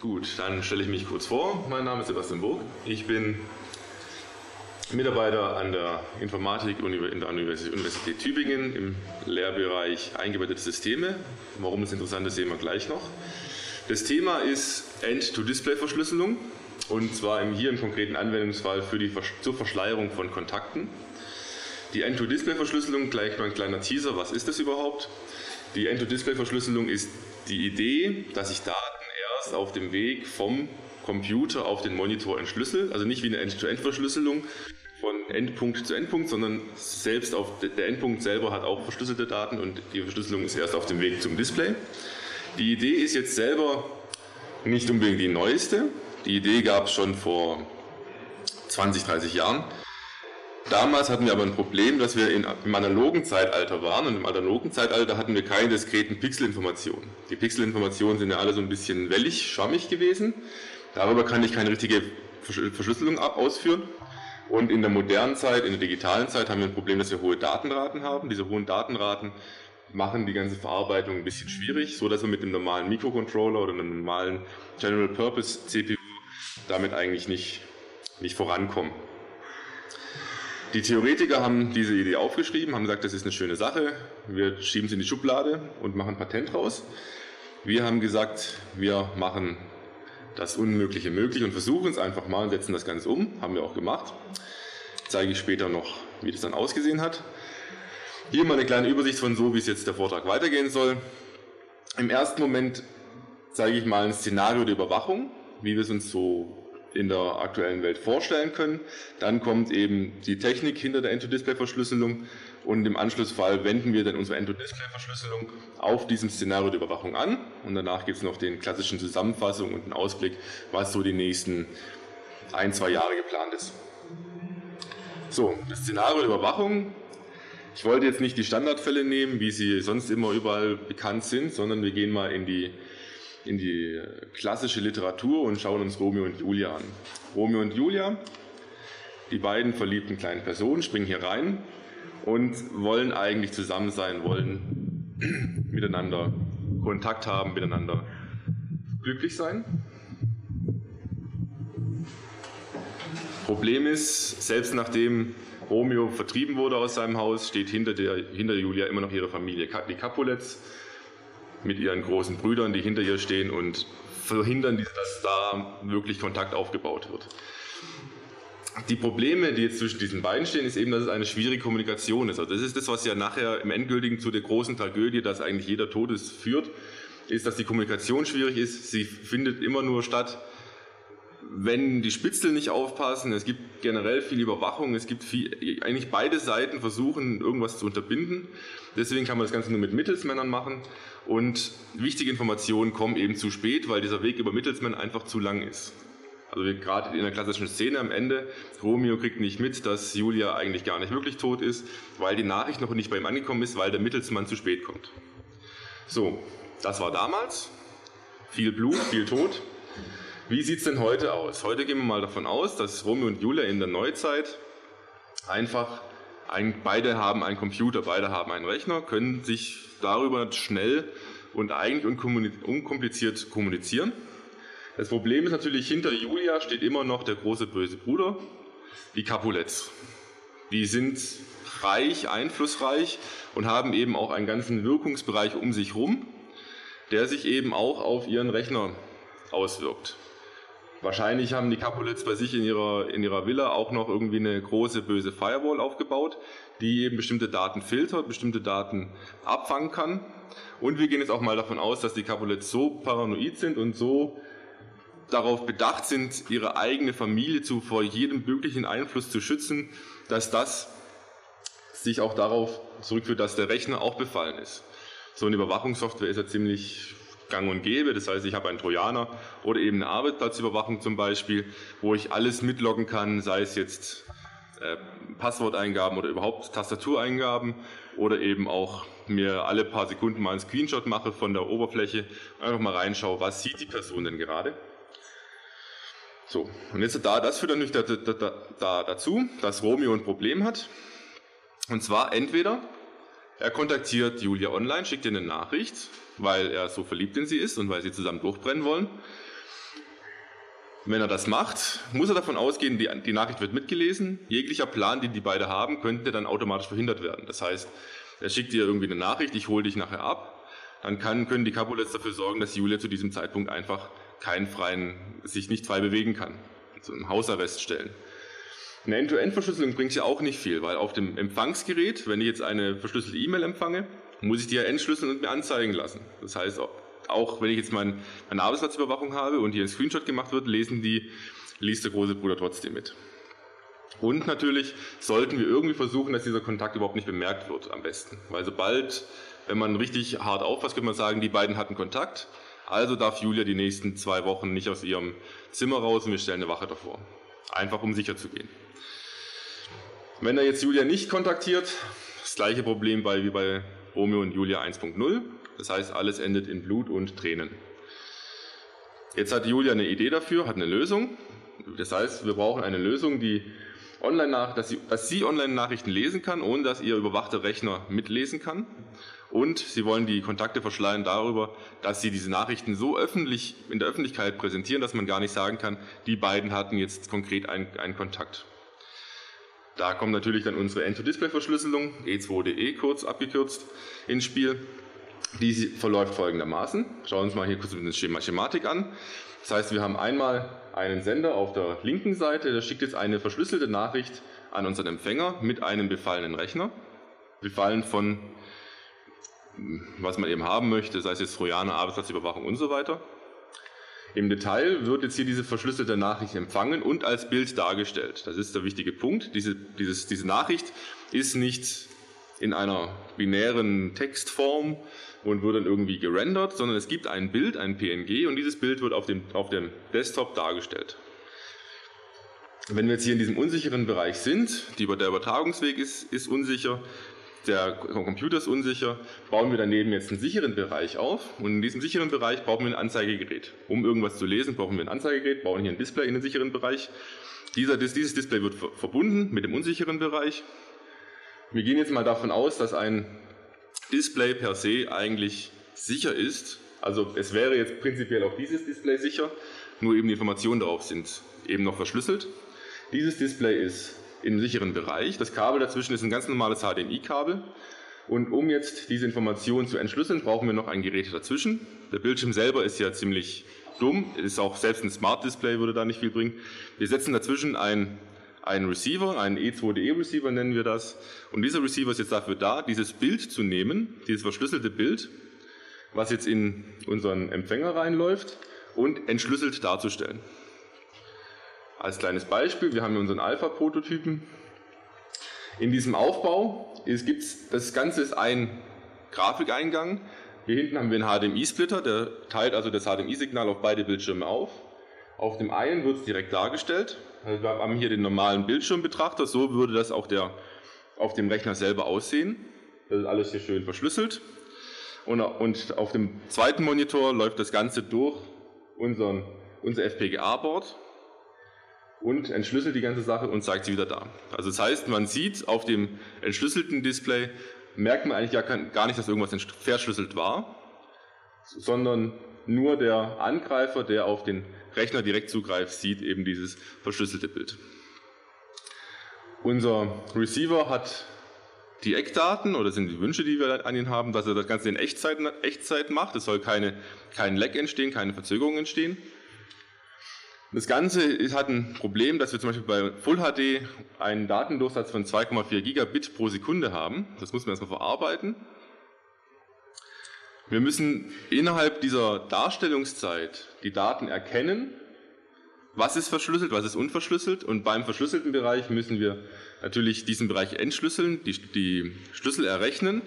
Gut, dann stelle ich mich kurz vor. Mein Name ist Sebastian Burg. Ich bin Mitarbeiter an der Informatik in der Universität Tübingen im Lehrbereich eingebettete Systeme. Warum das interessant ist, sehen wir gleich noch. Das Thema ist End-to-Display-Verschlüsselung und zwar hier im konkreten Anwendungsfall für die zur Verschleierung von Kontakten. Die End-to-Display-Verschlüsselung, gleich mal ein kleiner Teaser, was ist das überhaupt? Die End-to-Display-Verschlüsselung ist die Idee, dass ich Daten erst auf dem Weg vom Computer auf den Monitor entschlüssel, also nicht wie eine End-to-End-Verschlüsselung von Endpunkt zu Endpunkt, sondern selbst auf der Endpunkt selber hat auch verschlüsselte Daten und die Verschlüsselung ist erst auf dem Weg zum Display. Die Idee ist jetzt selber nicht unbedingt die neueste. Die Idee gab es schon vor 20, 30 Jahren. Damals hatten wir aber ein Problem, dass wir in, im analogen Zeitalter waren und im analogen Zeitalter hatten wir keine diskreten Pixelinformationen. Die Pixelinformationen sind ja alle so ein bisschen wellig, schwammig gewesen. Darüber kann ich keine richtige Verschlüsselung ausführen. Und in der modernen Zeit, in der digitalen Zeit haben wir ein Problem, dass wir hohe Datenraten haben. Diese hohen Datenraten machen die ganze Verarbeitung ein bisschen schwierig, so dass wir mit einem normalen Mikrocontroller oder einem normalen General Purpose CPU damit eigentlich nicht, nicht vorankommen. Die Theoretiker haben diese Idee aufgeschrieben, haben gesagt, das ist eine schöne Sache, wir schieben sie in die Schublade und machen ein Patent raus. Wir haben gesagt, wir machen das Unmögliche möglich und versuchen es einfach mal und setzen das Ganze um. Haben wir auch gemacht. Zeige ich später noch, wie das dann ausgesehen hat. Hier mal eine kleine Übersicht von so, wie es jetzt der Vortrag weitergehen soll. Im ersten Moment zeige ich mal ein Szenario der Überwachung, wie wir es uns so in der aktuellen Welt vorstellen können. Dann kommt eben die Technik hinter der End-to-Display-Verschlüsselung und im Anschlussfall wenden wir dann unsere End-to-Display-Verschlüsselung auf diesem Szenario der Überwachung an und danach gibt es noch den klassischen Zusammenfassung und einen Ausblick, was so die nächsten ein, zwei Jahre geplant ist. So, das Szenario der Überwachung. Ich wollte jetzt nicht die Standardfälle nehmen, wie sie sonst immer überall bekannt sind, sondern wir gehen mal in die in die klassische Literatur und schauen uns Romeo und Julia an. Romeo und Julia, die beiden verliebten kleinen Personen, springen hier rein und wollen eigentlich zusammen sein, wollen miteinander Kontakt haben, miteinander glücklich sein. Problem ist, selbst nachdem Romeo vertrieben wurde aus seinem Haus, steht hinter, der, hinter Julia immer noch ihre Familie, die Capulets, mit ihren großen Brüdern, die hinter ihr stehen und verhindern, dass da wirklich Kontakt aufgebaut wird. Die Probleme, die jetzt zwischen diesen beiden stehen, ist eben, dass es eine schwierige Kommunikation ist. Also das ist das, was ja nachher im Endgültigen zu der großen Tragödie, dass eigentlich jeder Todes führt, ist, dass die Kommunikation schwierig ist. Sie findet immer nur statt, wenn die Spitzel nicht aufpassen. Es gibt generell viel Überwachung. Es gibt viel, eigentlich beide Seiten versuchen, irgendwas zu unterbinden. Deswegen kann man das Ganze nur mit Mittelsmännern machen. Und wichtige Informationen kommen eben zu spät, weil dieser Weg über Mittelsmänner einfach zu lang ist. Also gerade in der klassischen Szene am Ende, Romeo kriegt nicht mit, dass Julia eigentlich gar nicht wirklich tot ist, weil die Nachricht noch nicht bei ihm angekommen ist, weil der Mittelsmann zu spät kommt. So, das war damals. Viel Blut, viel Tod. Wie sieht es denn heute aus? Heute gehen wir mal davon aus, dass Romeo und Julia in der Neuzeit einfach, ein, beide haben einen Computer, beide haben einen Rechner, können sich darüber schnell und eigentlich unkompliziert kommunizieren. Das Problem ist natürlich, hinter Julia steht immer noch der große böse Bruder, die Capulets. Die sind reich, einflussreich und haben eben auch einen ganzen Wirkungsbereich um sich herum, der sich eben auch auf ihren Rechner auswirkt. Wahrscheinlich haben die Capulets bei sich in ihrer, in ihrer Villa auch noch irgendwie eine große böse Firewall aufgebaut, die eben bestimmte Daten filtert, bestimmte Daten abfangen kann. Und wir gehen jetzt auch mal davon aus, dass die Capulets so paranoid sind und so darauf bedacht sind, ihre eigene Familie zu, vor jedem möglichen Einfluss zu schützen, dass das sich auch darauf zurückführt, dass der Rechner auch befallen ist. So eine Überwachungssoftware ist ja ziemlich gang und gäbe. Das heißt, ich habe einen Trojaner oder eben eine Arbeitsplatzüberwachung zum Beispiel, wo ich alles mitloggen kann, sei es jetzt äh, Passworteingaben oder überhaupt Tastatureingaben oder eben auch mir alle paar Sekunden mal einen Screenshot mache von der Oberfläche, einfach mal reinschaue, was sieht die Person denn gerade. So, und jetzt da, das führt natürlich da, da, da, dazu, dass Romeo ein Problem hat. Und zwar entweder er kontaktiert Julia online, schickt ihr eine Nachricht, weil er so verliebt in sie ist und weil sie zusammen durchbrennen wollen. Wenn er das macht, muss er davon ausgehen, die, die Nachricht wird mitgelesen. Jeglicher Plan, den die beiden haben, könnte dann automatisch verhindert werden. Das heißt, er schickt dir irgendwie eine Nachricht, ich hole dich nachher ab. Dann kann, können die Capulets dafür sorgen, dass Julia zu diesem Zeitpunkt einfach keinen freien, sich nicht frei bewegen kann. Also im Hausarrest stellen. Eine End-to-End-Verschlüsselung bringt ja auch nicht viel, weil auf dem Empfangsgerät, wenn ich jetzt eine verschlüsselte E-Mail empfange, muss ich die ja entschlüsseln und mir anzeigen lassen. Das heißt, auch wenn ich jetzt mein, meine Arbeitsplatzüberwachung habe und hier ein Screenshot gemacht wird, lesen die, liest der große Bruder trotzdem mit. Und natürlich sollten wir irgendwie versuchen, dass dieser Kontakt überhaupt nicht bemerkt wird, am besten. Weil sobald, wenn man richtig hart aufpasst, könnte man sagen, die beiden hatten Kontakt. Also darf Julia die nächsten zwei Wochen nicht aus ihrem Zimmer raus und wir stellen eine Wache davor. Einfach um sicher zu gehen. Wenn er jetzt Julia nicht kontaktiert, das gleiche Problem bei, wie bei Romeo und Julia 1.0. Das heißt, alles endet in Blut und Tränen. Jetzt hat Julia eine Idee dafür, hat eine Lösung. Das heißt, wir brauchen eine Lösung, die online nach, dass sie, dass sie Online-Nachrichten lesen kann, ohne dass ihr überwachter Rechner mitlesen kann. Und sie wollen die Kontakte verschleiern darüber, dass sie diese Nachrichten so öffentlich in der Öffentlichkeit präsentieren, dass man gar nicht sagen kann, die beiden hatten jetzt konkret einen, einen Kontakt. Da kommt natürlich dann unsere End-to-Display-Verschlüsselung, E2DE e kurz abgekürzt, ins Spiel. Die verläuft folgendermaßen. Schauen wir uns mal hier kurz eine Schematik an. Das heißt, wir haben einmal einen Sender auf der linken Seite, der schickt jetzt eine verschlüsselte Nachricht an unseren Empfänger mit einem befallenen Rechner. Befallen von, was man eben haben möchte, sei es jetzt Trojaner, Arbeitsplatzüberwachung und so weiter. Im Detail wird jetzt hier diese verschlüsselte Nachricht empfangen und als Bild dargestellt. Das ist der wichtige Punkt. Diese, dieses, diese Nachricht ist nicht in einer binären Textform und wird dann irgendwie gerendert, sondern es gibt ein Bild, ein PNG und dieses Bild wird auf dem, auf dem Desktop dargestellt. Wenn wir jetzt hier in diesem unsicheren Bereich sind, die, der Übertragungsweg ist, ist unsicher, der Computer ist unsicher, bauen wir daneben jetzt einen sicheren Bereich auf und in diesem sicheren Bereich brauchen wir ein Anzeigegerät. Um irgendwas zu lesen, brauchen wir ein Anzeigegerät, bauen hier ein Display in den sicheren Bereich. Dieser, dieses Display wird verbunden mit dem unsicheren Bereich. Wir gehen jetzt mal davon aus, dass ein Display per se eigentlich sicher ist. Also es wäre jetzt prinzipiell auch dieses Display sicher, nur eben die Informationen darauf sind eben noch verschlüsselt. Dieses Display ist im sicheren Bereich. Das Kabel dazwischen ist ein ganz normales HDMI-Kabel. Und um jetzt diese Informationen zu entschlüsseln, brauchen wir noch ein Gerät dazwischen. Der Bildschirm selber ist ja ziemlich dumm, ist auch selbst ein Smart Display würde da nicht viel bringen. Wir setzen dazwischen ein, einen Receiver, einen E2DE Receiver nennen wir das. Und dieser Receiver ist jetzt dafür da, dieses Bild zu nehmen, dieses verschlüsselte Bild, was jetzt in unseren Empfänger reinläuft und entschlüsselt darzustellen. Als kleines Beispiel, wir haben hier unseren Alpha-Prototypen. In diesem Aufbau gibt das Ganze ist ein Grafikeingang. Hier hinten haben wir einen HDMI-Splitter, der teilt also das HDMI-Signal auf beide Bildschirme auf. Auf dem einen wird es direkt dargestellt. Also wir haben hier den normalen Bildschirmbetrachter, so würde das auch der, auf dem Rechner selber aussehen. Das ist alles hier schön verschlüsselt. Und, und auf dem zweiten Monitor läuft das Ganze durch unseren, unser FPGA-Board und entschlüsselt die ganze Sache und zeigt sie wieder da. Also das heißt, man sieht auf dem entschlüsselten Display, merkt man eigentlich gar nicht, dass irgendwas verschlüsselt war, sondern nur der Angreifer, der auf den Rechner direkt zugreift, sieht eben dieses verschlüsselte Bild. Unser Receiver hat die Eckdaten oder sind die Wünsche, die wir an ihn haben, dass er das Ganze in Echtzeit, Echtzeit macht. Es soll keine, kein Lag entstehen, keine Verzögerung entstehen. Das Ganze hat ein Problem, dass wir zum Beispiel bei Full HD einen Datendurchsatz von 2,4 Gigabit pro Sekunde haben. Das muss man erstmal verarbeiten. Wir müssen innerhalb dieser Darstellungszeit die Daten erkennen, was ist verschlüsselt, was ist unverschlüsselt und beim verschlüsselten Bereich müssen wir natürlich diesen Bereich entschlüsseln, die, die Schlüssel errechnen.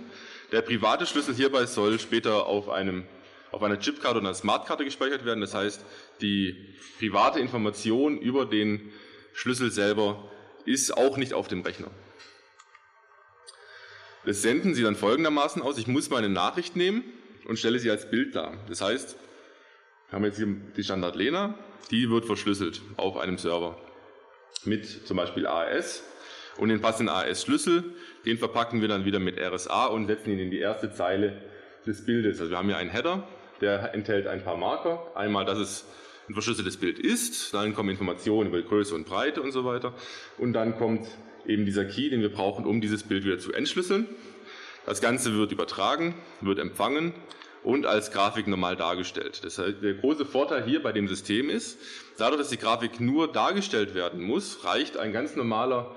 Der private Schlüssel hierbei soll später auf einem auf einer Chipkarte oder einer Smartkarte gespeichert werden. Das heißt, die private Information über den Schlüssel selber ist auch nicht auf dem Rechner. Das senden Sie dann folgendermaßen aus. Ich muss meine Nachricht nehmen und stelle sie als Bild dar. Das heißt, wir haben jetzt hier die Standard Lena, die wird verschlüsselt auf einem Server mit zum Beispiel AES und den passenden AES-Schlüssel, den verpacken wir dann wieder mit RSA und setzen ihn in die erste Zeile des Bildes. Also wir haben hier einen Header, der enthält ein paar Marker. Einmal, dass es ein verschlüsseltes Bild ist, dann kommen Informationen über Größe und Breite und so weiter und dann kommt eben dieser Key, den wir brauchen, um dieses Bild wieder zu entschlüsseln. Das Ganze wird übertragen, wird empfangen und als Grafik normal dargestellt. Das heißt, der große Vorteil hier bei dem System ist, dadurch, dass die Grafik nur dargestellt werden muss, reicht ein ganz normaler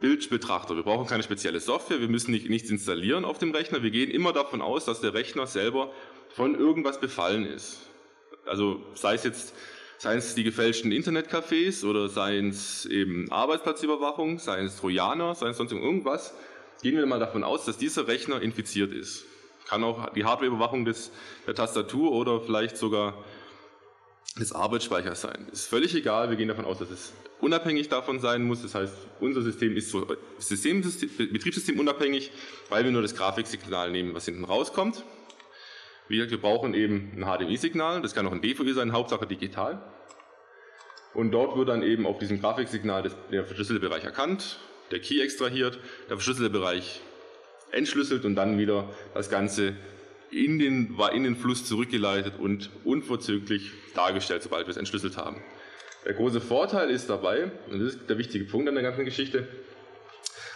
Bildbetrachter. Wir brauchen keine spezielle Software, wir müssen nicht, nichts installieren auf dem Rechner. Wir gehen immer davon aus, dass der Rechner selber von irgendwas befallen ist. Also sei es jetzt seien es die gefälschten Internetcafés oder seien es eben Arbeitsplatzüberwachung, seien es Trojaner, seien es sonst irgendwas, gehen wir mal davon aus, dass dieser Rechner infiziert ist. Kann auch die Hardwareüberwachung des, der Tastatur oder vielleicht sogar des Arbeitsspeichers sein. Ist völlig egal, wir gehen davon aus, dass es unabhängig davon sein muss. Das heißt, unser System ist so System, Betriebssystem unabhängig, weil wir nur das Grafiksignal nehmen, was hinten rauskommt. Wir, brauchen eben ein HDMI-Signal, das kann auch ein DVI sein, Hauptsache digital. Und dort wird dann eben auf diesem Grafiksignal der verschlüsselte Bereich erkannt, der Key extrahiert, der verschlüsselte Bereich entschlüsselt und dann wieder das Ganze in den, in den Fluss zurückgeleitet und unverzüglich dargestellt, sobald wir es entschlüsselt haben. Der große Vorteil ist dabei, und das ist der wichtige Punkt an der ganzen Geschichte,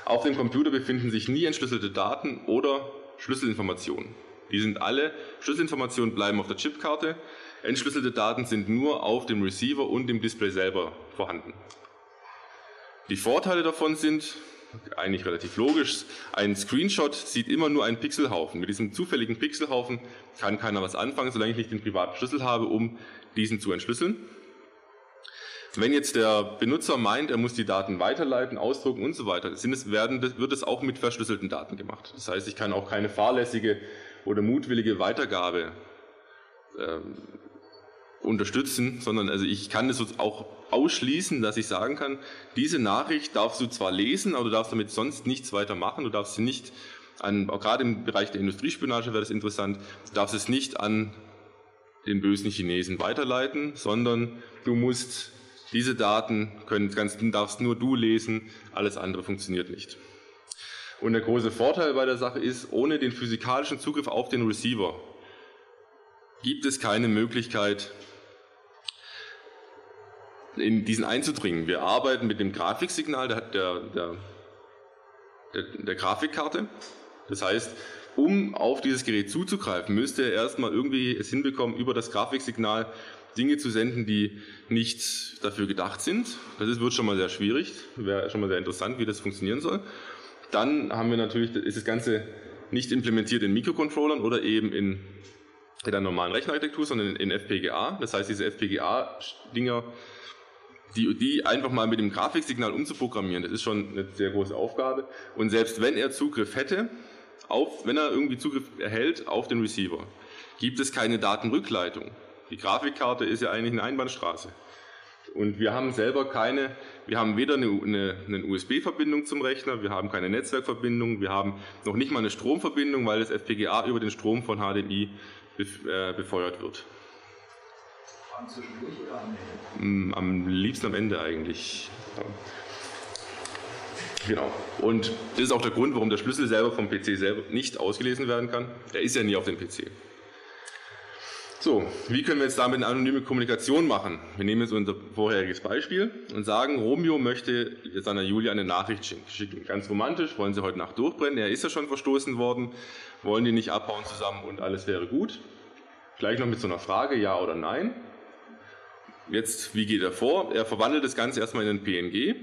auf dem Computer befinden sich nie entschlüsselte Daten oder Schlüsselinformationen. Die sind alle, Schlüsselinformationen bleiben auf der Chipkarte, entschlüsselte Daten sind nur auf dem Receiver und dem Display selber vorhanden. Die Vorteile davon sind, eigentlich relativ logisch. Ein Screenshot sieht immer nur einen Pixelhaufen. Mit diesem zufälligen Pixelhaufen kann keiner was anfangen, solange ich nicht den privaten Schlüssel habe, um diesen zu entschlüsseln. Wenn jetzt der Benutzer meint, er muss die Daten weiterleiten, ausdrucken und so weiter, es, werden, wird es auch mit verschlüsselten Daten gemacht. Das heißt, ich kann auch keine fahrlässige oder mutwillige Weitergabe ähm, unterstützen, sondern also ich kann es auch ausschließen, dass ich sagen kann, diese Nachricht darfst du zwar lesen, aber du darfst damit sonst nichts weiter machen, du darfst sie nicht an, gerade im Bereich der Industriespionage wäre das interessant, du darfst es nicht an den bösen Chinesen weiterleiten, sondern du musst diese Daten können, kannst, darfst nur du lesen, alles andere funktioniert nicht. Und der große Vorteil bei der Sache ist, ohne den physikalischen Zugriff auf den Receiver gibt es keine Möglichkeit, in diesen einzudringen. Wir arbeiten mit dem Grafiksignal der, der, der, der, Grafikkarte. Das heißt, um auf dieses Gerät zuzugreifen, müsste er erstmal irgendwie es hinbekommen, über das Grafiksignal Dinge zu senden, die nicht dafür gedacht sind. Das wird schon mal sehr schwierig, wäre schon mal sehr interessant, wie das funktionieren soll. Dann haben wir natürlich, ist das Ganze nicht implementiert in Mikrocontrollern oder eben in, der normalen Rechenarchitektur, sondern in, in FPGA. Das heißt, diese FPGA-Dinger die, die einfach mal mit dem Grafiksignal umzuprogrammieren, das ist schon eine sehr große Aufgabe. Und selbst wenn er Zugriff hätte, auf, wenn er irgendwie Zugriff erhält auf den Receiver, gibt es keine Datenrückleitung. Die Grafikkarte ist ja eigentlich eine Einbahnstraße. Und wir haben selber keine, wir haben weder eine, eine, eine USB-Verbindung zum Rechner, wir haben keine Netzwerkverbindung, wir haben noch nicht mal eine Stromverbindung, weil das FPGA über den Strom von HDMI äh, befeuert wird. Mm, am liebsten am Ende eigentlich. Genau. Und das ist auch der Grund, warum der Schlüssel selber vom PC selber nicht ausgelesen werden kann. Er ist ja nie auf dem PC. So, wie können wir jetzt damit eine anonyme Kommunikation machen? Wir nehmen jetzt unser vorheriges Beispiel und sagen, Romeo möchte seiner Julia eine Nachricht schicken. Ganz romantisch, wollen sie heute Nacht durchbrennen. Er ist ja schon verstoßen worden, wollen die nicht abhauen zusammen und alles wäre gut. Gleich noch mit so einer Frage, ja oder nein. Jetzt, wie geht er vor? Er verwandelt das Ganze erstmal in ein PNG,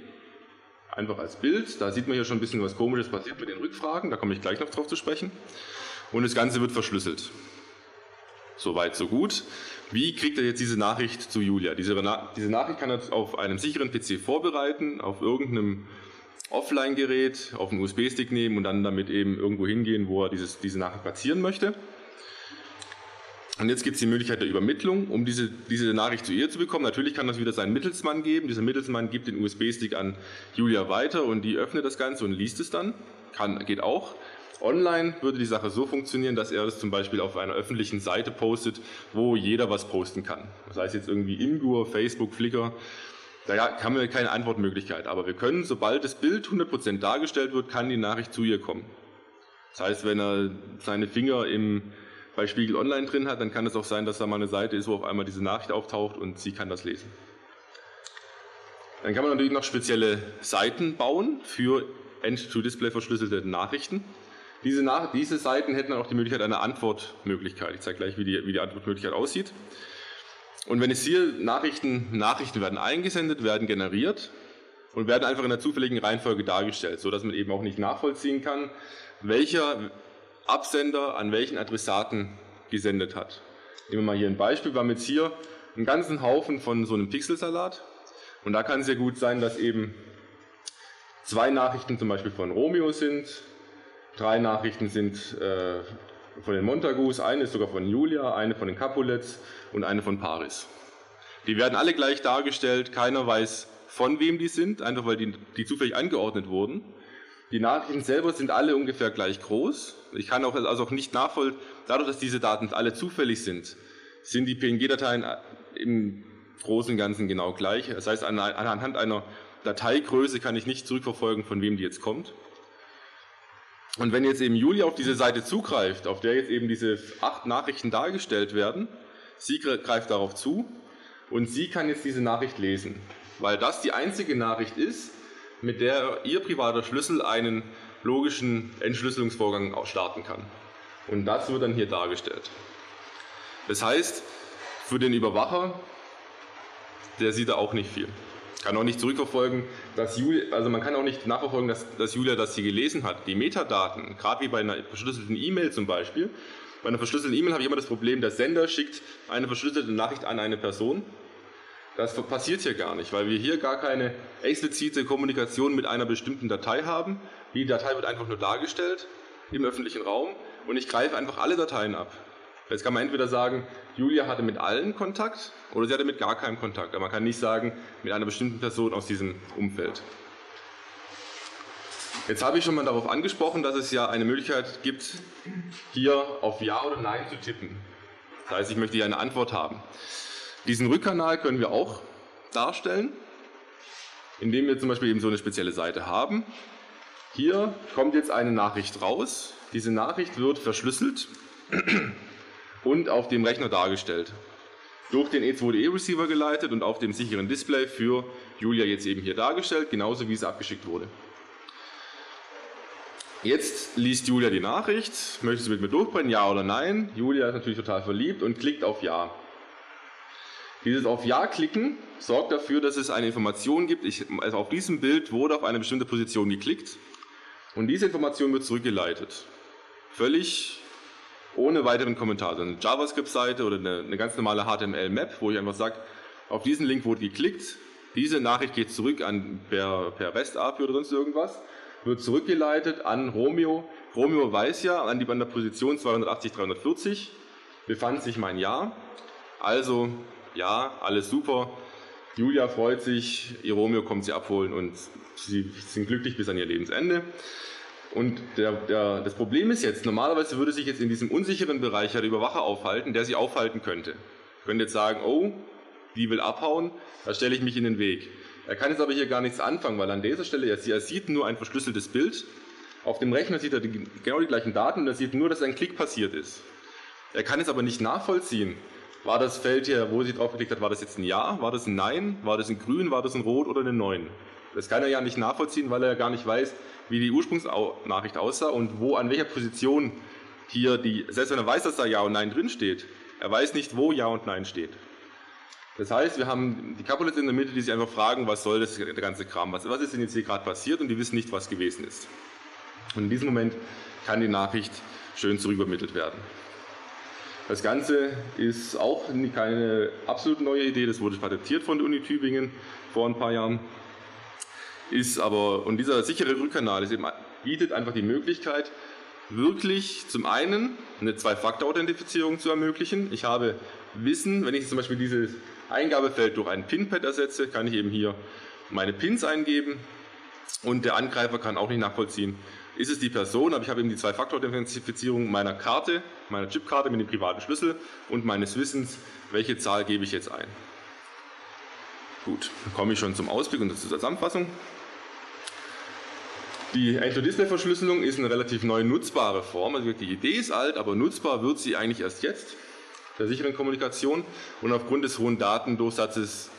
einfach als Bild. Da sieht man hier schon ein bisschen was Komisches passiert mit den Rückfragen, da komme ich gleich noch drauf zu sprechen. Und das Ganze wird verschlüsselt. Soweit, so gut. Wie kriegt er jetzt diese Nachricht zu Julia? Diese, diese Nachricht kann er auf einem sicheren PC vorbereiten, auf irgendeinem Offline-Gerät, auf einen USB-Stick nehmen und dann damit eben irgendwo hingehen, wo er dieses, diese Nachricht platzieren möchte. Und jetzt gibt es die Möglichkeit der Übermittlung, um diese, diese Nachricht zu ihr zu bekommen. Natürlich kann das wieder seinen Mittelsmann geben. Dieser Mittelsmann gibt den USB-Stick an Julia weiter und die öffnet das Ganze und liest es dann. Kann, geht auch. Online würde die Sache so funktionieren, dass er das zum Beispiel auf einer öffentlichen Seite postet, wo jeder was posten kann. Das heißt jetzt irgendwie Imgur, Facebook, Flickr. Da haben wir keine Antwortmöglichkeit. Aber wir können, sobald das Bild 100% dargestellt wird, kann die Nachricht zu ihr kommen. Das heißt, wenn er seine Finger im bei Spiegel Online drin hat, dann kann es auch sein, dass da mal eine Seite ist, wo auf einmal diese Nachricht auftaucht und sie kann das lesen. Dann kann man natürlich noch spezielle Seiten bauen für End-to-Display verschlüsselte Nachrichten. Diese, Nach diese, Seiten hätten dann auch die Möglichkeit einer Antwortmöglichkeit. Ich zeige gleich, wie die, wie die Antwortmöglichkeit aussieht. Und wenn es hier Nachrichten, Nachrichten werden eingesendet, werden generiert und werden einfach in der zufälligen Reihenfolge dargestellt, sodass man eben auch nicht nachvollziehen kann, welcher Absender an welchen Adressaten gesendet hat. Nehmen wir mal hier ein Beispiel. Wir haben jetzt hier einen ganzen Haufen von so einem Pixelsalat. Und da kann es ja gut sein, dass eben zwei Nachrichten zum Beispiel von Romeo sind, drei Nachrichten sind äh, von den Montagus, eine ist sogar von Julia, eine von den Capulets und eine von Paris. Die werden alle gleich dargestellt, keiner weiß, von wem die sind, einfach weil die, die zufällig angeordnet wurden. Die Nachrichten selber sind alle ungefähr gleich groß. Ich kann auch, also auch nicht nachvollziehen, dadurch, dass diese Daten alle zufällig sind, sind die PNG-Dateien im Großen und Ganzen genau gleich. Das heißt, anhand einer Dateigröße kann ich nicht zurückverfolgen, von wem die jetzt kommt. Und wenn jetzt eben Julia auf diese Seite zugreift, auf der jetzt eben diese acht Nachrichten dargestellt werden, sie greift darauf zu und sie kann jetzt diese Nachricht lesen, weil das die einzige Nachricht ist, mit der ihr privater Schlüssel einen logischen Entschlüsselungsvorgang starten kann. Und das wird dann hier dargestellt. Das heißt, für den Überwacher, der sieht da auch nicht viel kann auch nicht zurückverfolgen, dass Julia, also man kann auch nicht nachverfolgen, dass, dass Julia das hier gelesen hat. Die Metadaten, gerade wie bei einer verschlüsselten E-Mail zum Beispiel, bei einer verschlüsselten E-Mail habe ich immer das Problem, der Sender schickt eine verschlüsselte Nachricht an eine Person. Das passiert hier gar nicht, weil wir hier gar keine explizite Kommunikation mit einer bestimmten Datei haben. Die Datei wird einfach nur dargestellt im öffentlichen Raum und ich greife einfach alle Dateien ab. Jetzt kann man entweder sagen, Julia hatte mit allen Kontakt oder sie hatte mit gar keinem Kontakt. Aber man kann nicht sagen, mit einer bestimmten Person aus diesem Umfeld. Jetzt habe ich schon mal darauf angesprochen, dass es ja eine Möglichkeit gibt, hier auf Ja oder Nein zu tippen. Das heißt, ich möchte hier eine Antwort haben. Diesen Rückkanal können wir auch darstellen, indem wir zum Beispiel eben so eine spezielle Seite haben. Hier kommt jetzt eine Nachricht raus. Diese Nachricht wird verschlüsselt und auf dem Rechner dargestellt. Durch den E2DE-Receiver geleitet und auf dem sicheren Display für Julia jetzt eben hier dargestellt, genauso wie es abgeschickt wurde. Jetzt liest Julia die Nachricht, möchte sie mit mir durchbrennen, ja oder nein. Julia ist natürlich total verliebt und klickt auf Ja. Dieses auf Ja klicken sorgt dafür, dass es eine Information gibt. Ich, also auf diesem Bild wurde auf eine bestimmte Position geklickt und diese Information wird zurückgeleitet. Völlig ohne weiteren Kommentar. Also eine JavaScript-Seite oder eine, eine, ganz normale HTML-Map, wo ich einfach sage, auf diesen Link wurde geklickt, diese Nachricht geht zurück an per, per REST-API oder sonst irgendwas, wird zurückgeleitet an Romeo. Romeo weiß ja, an, die, an der Position 280, 340 befand sich mein Ja. Also, ja, alles super. Julia freut sich, ihr Romeo kommt sie abholen und sie sind glücklich bis an ihr Lebensende. Und der, der, das Problem ist jetzt, normalerweise würde sich jetzt in diesem unsicheren Bereich der Überwacher aufhalten, der sie aufhalten könnte. Könnte jetzt sagen, oh, die will abhauen, da stelle ich mich in den Weg. Er kann jetzt aber hier gar nichts anfangen, weil an dieser Stelle, er sieht nur ein verschlüsseltes Bild. Auf dem Rechner sieht er die, genau die gleichen Daten und er sieht nur, dass ein Klick passiert ist. Er kann es aber nicht nachvollziehen. War das Feld hier, wo sie drauf geklickt hat, war das jetzt ein Ja, war das ein Nein, war das ein Grün, war das ein Rot oder eine 9? Das kann er ja nicht nachvollziehen, weil er ja gar nicht weiß, wie die Ursprungsnachricht aussah und wo, an welcher Position hier die, selbst wenn er weiß, dass da Ja und Nein drin steht, er weiß nicht, wo Ja und Nein steht. Das heißt, wir haben die Capulets in der Mitte, die sich einfach fragen, was soll das, der ganze Kram, was, was ist denn jetzt hier gerade passiert und die wissen nicht, was gewesen ist. Und in diesem Moment kann die Nachricht schön zurückübermittelt werden. Das Ganze ist auch keine absolut neue Idee, das wurde patentiert von der Uni Tübingen vor ein paar Jahren ist aber, und dieser sichere Rückkanal eben, bietet einfach die Möglichkeit, wirklich zum einen eine Zwei-Faktor-Authentifizierung zu ermöglichen. Ich habe Wissen, wenn ich zum Beispiel dieses Eingabefeld durch ein Pinpad ersetze, kann ich eben hier meine Pins eingeben und der Angreifer kann auch nicht nachvollziehen, ist es die Person, aber ich habe eben die Zwei-Faktor-Authentifizierung meiner Karte, meiner Chipkarte mit dem privaten Schlüssel und meines Wissens, welche Zahl gebe ich jetzt ein. Gut, dann komme ich schon zum Ausblick und zur Zusammenfassung. Die End-to-Display-Verschlüsselung ist eine relativ neu nutzbare Form. Also die Idee ist alt, aber nutzbar wird sie eigentlich erst jetzt, der sicheren Kommunikation. Und aufgrund des hohen Datendurchsatzes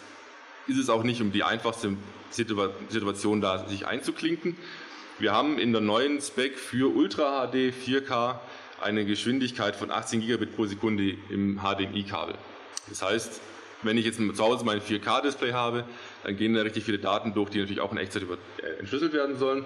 ist es auch nicht um die einfachste Situation da, sich einzuklinken. Wir haben in der neuen Spec für Ultra HD 4K eine Geschwindigkeit von 18 Gigabit pro Sekunde im HDMI-Kabel. Das heißt, wenn ich jetzt zu Hause mein 4K-Display habe, dann gehen da richtig viele Daten durch, die natürlich auch in Echtzeit äh, entschlüsselt werden sollen.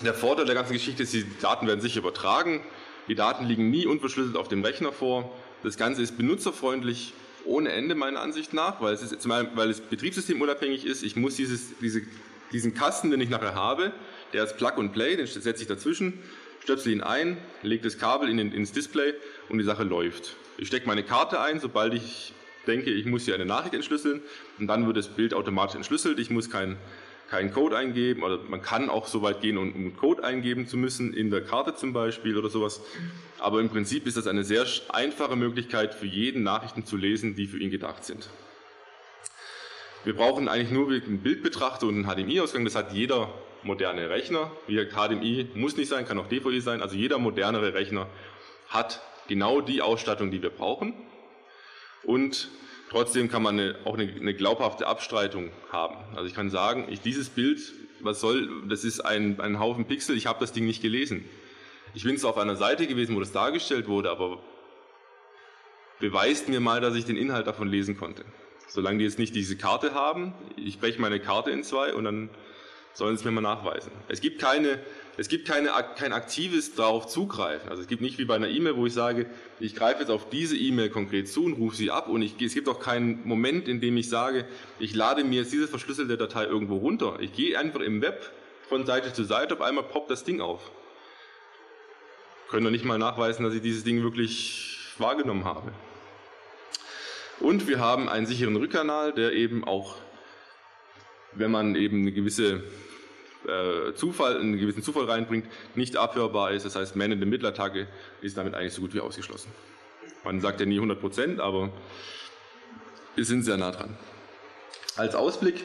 Der Vorteil der ganzen Geschichte ist, die Daten werden sicher übertragen. Die Daten liegen nie unverschlüsselt auf dem Rechner vor. Das Ganze ist benutzerfreundlich ohne Ende meiner Ansicht nach, weil es, ist, weil es betriebssystemunabhängig ist. Ich muss dieses, diese, diesen Kasten, den ich nachher habe, der ist Plug and Play, den setze ich dazwischen, stöpsel ihn ein, lege das Kabel in, ins Display und die Sache läuft. Ich stecke meine Karte ein, sobald ich denke, ich muss hier eine Nachricht entschlüsseln und dann wird das Bild automatisch entschlüsselt. Ich muss keinen keinen Code eingeben oder man kann auch so weit gehen, um Code eingeben zu müssen, in der Karte zum Beispiel oder sowas. Aber im Prinzip ist das eine sehr einfache Möglichkeit für jeden Nachrichten zu lesen, die für ihn gedacht sind. Wir brauchen eigentlich nur einen Bildbetrachter und einen HDMI-Ausgang. Das hat jeder moderne Rechner. Wie HDMI muss nicht sein, kann auch DVI sein. Also jeder modernere Rechner hat genau die Ausstattung, die wir brauchen. Und trotzdem kann man eine, auch eine, eine, glaubhafte Abstreitung haben. Also ich kann sagen, ich, dieses Bild, was soll, das ist ein, ein Haufen Pixel, ich habe das Ding nicht gelesen. Ich bin zwar auf einer Seite gewesen, wo das dargestellt wurde, aber beweist mir mal, dass ich den Inhalt davon lesen konnte. Solange die jetzt nicht diese Karte haben, ich breche meine Karte in zwei und dann sollen sie es mir mal nachweisen. Es gibt keine es gibt keine, kein aktives darauf zugreifen. Also es gibt nicht wie bei einer E-Mail, wo ich sage, ich greife jetzt auf diese E-Mail konkret zu und rufe sie ab und ich, es gibt auch keinen Moment, in dem ich sage, ich lade mir jetzt diese verschlüsselte Datei irgendwo runter. Ich gehe einfach im Web von Seite zu Seite, auf einmal poppt das Ding auf. Können doch nicht mal nachweisen, dass ich dieses Ding wirklich wahrgenommen habe. Und wir haben einen sicheren Rückkanal, der eben auch, wenn man eben eine gewisse äh, Zufall, einen gewissen Zufall reinbringt, nicht abhörbar ist. Das heißt, Man in the Middle-Attacke ist damit eigentlich so gut wie ausgeschlossen. Man sagt ja nie 100 Prozent, aber wir sind sehr nah dran. Als Ausblick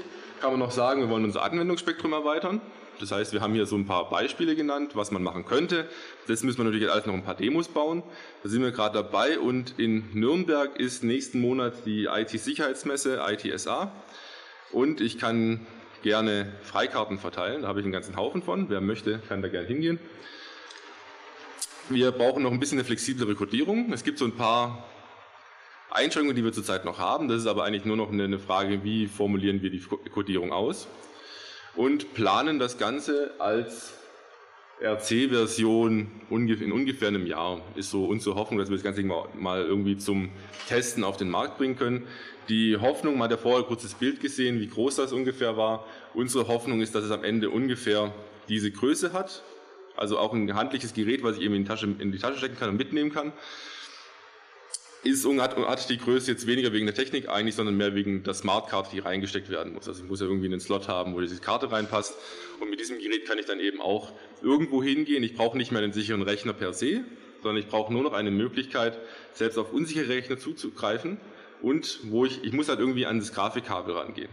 kann man noch sagen, wir wollen unser Anwendungsspektrum erweitern. Das heißt, wir haben hier so ein paar Beispiele genannt, was man machen könnte. Das müssen wir natürlich alles noch ein paar Demos bauen. Da sind wir gerade dabei und in Nürnberg ist nächsten Monat die IT-Sicherheitsmesse, ITSA. Und ich kann gerne Freikarten verteilen. Da habe ich einen ganzen Haufen von. Wer möchte, kann da gerne hingehen. Wir brauchen noch ein bisschen eine flexiblere Codierung. Es gibt so ein paar Einschränkungen, die wir zurzeit noch haben. Das ist aber eigentlich nur noch eine Frage, wie formulieren wir die Codierung aus. Und planen das Ganze als RC-Version in ungefähr einem Jahr. Ist so unsere Hoffnung, dass wir das Ganze mal irgendwie zum Testen auf den Markt bringen können. Die Hoffnung, man hat ja vorher ein kurzes Bild gesehen, wie groß das ungefähr war. Unsere Hoffnung ist, dass es am Ende ungefähr diese Größe hat. Also auch ein handliches Gerät, was ich eben in die Tasche, in die Tasche stecken kann und mitnehmen kann. Ist, hat, hat die Größe jetzt weniger wegen der Technik eigentlich, sondern mehr wegen der Smartcard, die reingesteckt werden muss. Also ich muss ja irgendwie einen Slot haben, wo diese Karte reinpasst. Und mit diesem Gerät kann ich dann eben auch irgendwo hingehen. Ich brauche nicht mehr einen sicheren Rechner per se, sondern ich brauche nur noch eine Möglichkeit, selbst auf unsichere Rechner zuzugreifen und wo ich, ich muss halt irgendwie an das Grafikkabel rangehen.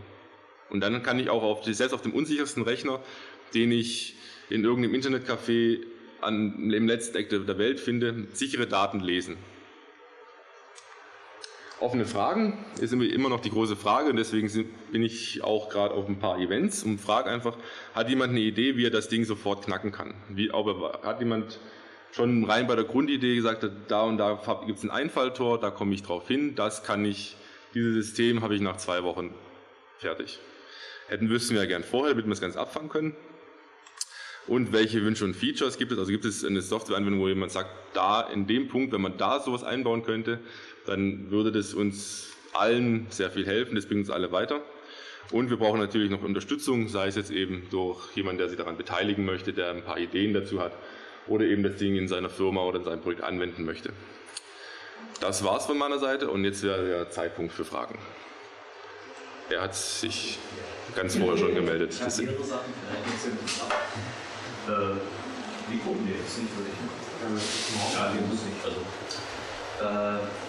Und dann kann ich auch auf, selbst auf dem unsichersten Rechner, den ich in irgendeinem Internetcafé an, im letzten Eck der Welt finde, sichere Daten lesen. Offene Fragen ist immer noch die große Frage und deswegen bin ich auch gerade auf ein paar Events und frage einfach, hat jemand eine Idee, wie er das Ding sofort knacken kann? Wie, aber hat jemand schon rein bei der Grundidee gesagt da und da gibt es ein Einfalltor, da komme ich drauf hin, das kann ich, dieses System habe ich nach zwei Wochen fertig. Hätten wüssten wir ja gern vorher, damit wir das Ganze abfangen können. Und welche Wünsche und Features gibt es? Also gibt es eine Softwareanwendung, wo jemand sagt, da in dem Punkt, wenn man da sowas einbauen könnte, dann würde das uns allen sehr viel helfen, das bringt uns alle weiter. Und wir brauchen natürlich noch Unterstützung, sei es jetzt eben durch jemanden, der sich daran beteiligen möchte, der ein paar Ideen dazu hat oder eben das Ding in seiner Firma oder in seinem Projekt anwenden möchte. Das war's von meiner Seite und jetzt wäre der Zeitpunkt für Fragen. Er hat sich ganz vorher schon gemeldet. Ich habe mehrere Sachen, äh, die gucken die jetzt nicht wirklich. Ja, die muss nicht. Also, äh,